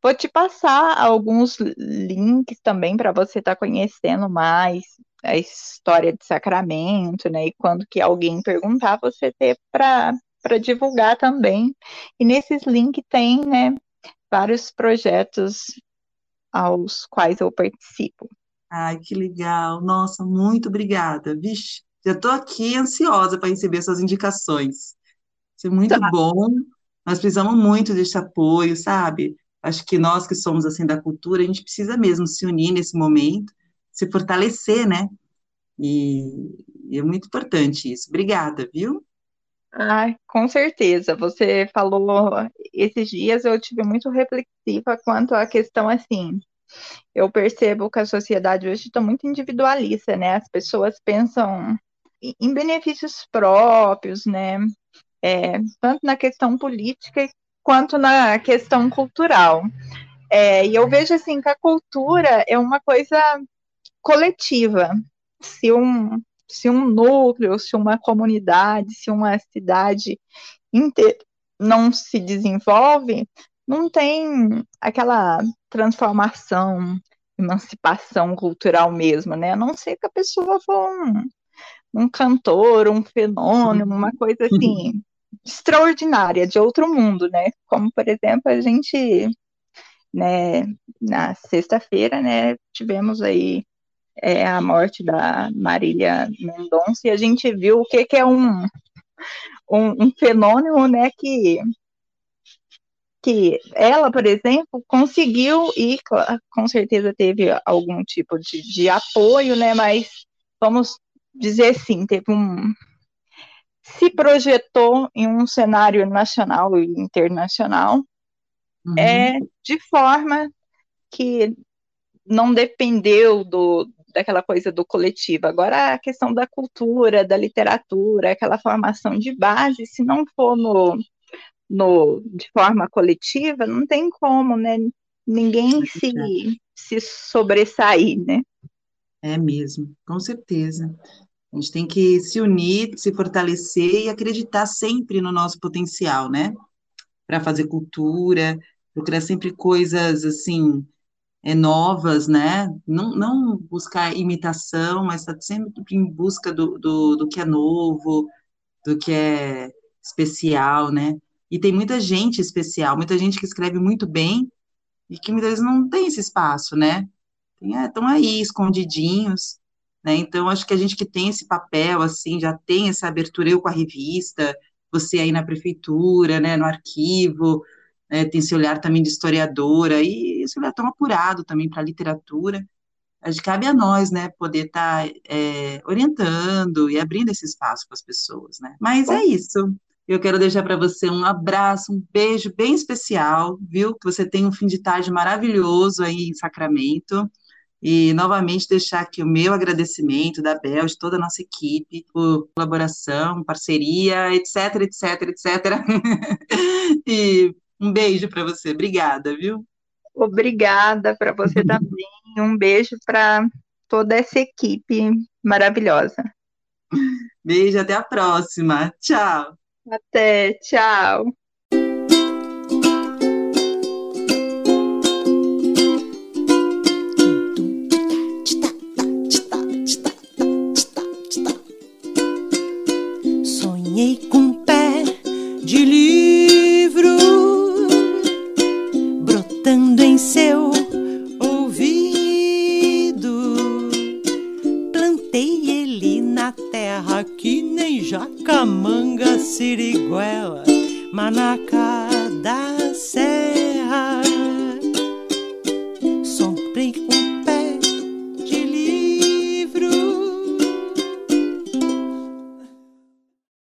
vou te passar alguns links também para você estar tá conhecendo mais a história de Sacramento, né? E quando que alguém perguntar, você ter para divulgar também. E nesses links tem, né, vários projetos aos quais eu participo. Ai, que legal. Nossa, muito obrigada. Vixe, já estou aqui ansiosa para receber suas indicações. Isso é muito tá. bom. Nós precisamos muito desse apoio, sabe? Acho que nós que somos assim da cultura, a gente precisa mesmo se unir nesse momento se fortalecer, né? E, e é muito importante isso. Obrigada, viu? Ah, com certeza. Você falou esses dias eu tive muito reflexiva quanto à questão assim. Eu percebo que a sociedade hoje está muito individualista, né? As pessoas pensam em benefícios próprios, né? É, tanto na questão política quanto na questão cultural. É, e eu vejo assim que a cultura é uma coisa coletiva. Se um, se um núcleo, se uma comunidade, se uma cidade inteira não se desenvolve, não tem aquela transformação, emancipação cultural mesmo, né? A não ser que a pessoa for um, um cantor, um fenômeno, uma coisa assim extraordinária, de outro mundo, né? Como, por exemplo, a gente, né, na sexta-feira, né, tivemos aí é, a morte da Marília Mendonça, e a gente viu o que, que é um, um, um fenômeno, né, que que ela, por exemplo, conseguiu e com certeza teve algum tipo de, de apoio, né? Mas vamos dizer assim, teve um se projetou em um cenário nacional e internacional uhum. é de forma que não dependeu do, daquela coisa do coletivo. Agora, a questão da cultura, da literatura, aquela formação de base, se não for no, no, de forma coletiva, não tem como, né? Ninguém se, se sobressair, né? É mesmo, com certeza. A gente tem que se unir, se fortalecer e acreditar sempre no nosso potencial, né? Para fazer cultura, procurar sempre coisas assim é, novas, né? Não, não buscar imitação, mas estar tá sempre em busca do, do, do que é novo, do que é especial, né? E tem muita gente especial, muita gente que escreve muito bem e que muitas vezes não tem esse espaço, né? Estão é, aí escondidinhos, né? Então, acho que a gente que tem esse papel, assim, já tem essa abertura, eu com a revista, você aí na prefeitura, né, no arquivo, né, tem esse olhar também de historiadora, e esse olhar tão apurado também para a literatura, acho que cabe a nós, né, poder estar tá, é, orientando e abrindo esse espaço para as pessoas, né. Mas é isso. Eu quero deixar para você um abraço, um beijo bem especial, viu? Que você tenha um fim de tarde maravilhoso aí em Sacramento. E novamente deixar aqui o meu agradecimento da Bel, de toda a nossa equipe, por colaboração, parceria, etc, etc, etc. e um beijo para você. Obrigada, viu? Obrigada para você também. Um beijo para toda essa equipe maravilhosa. Beijo, até a próxima. Tchau. Até, tchau. Sonhei com um pé de nem jacamanga, siriguela, manacá da serra.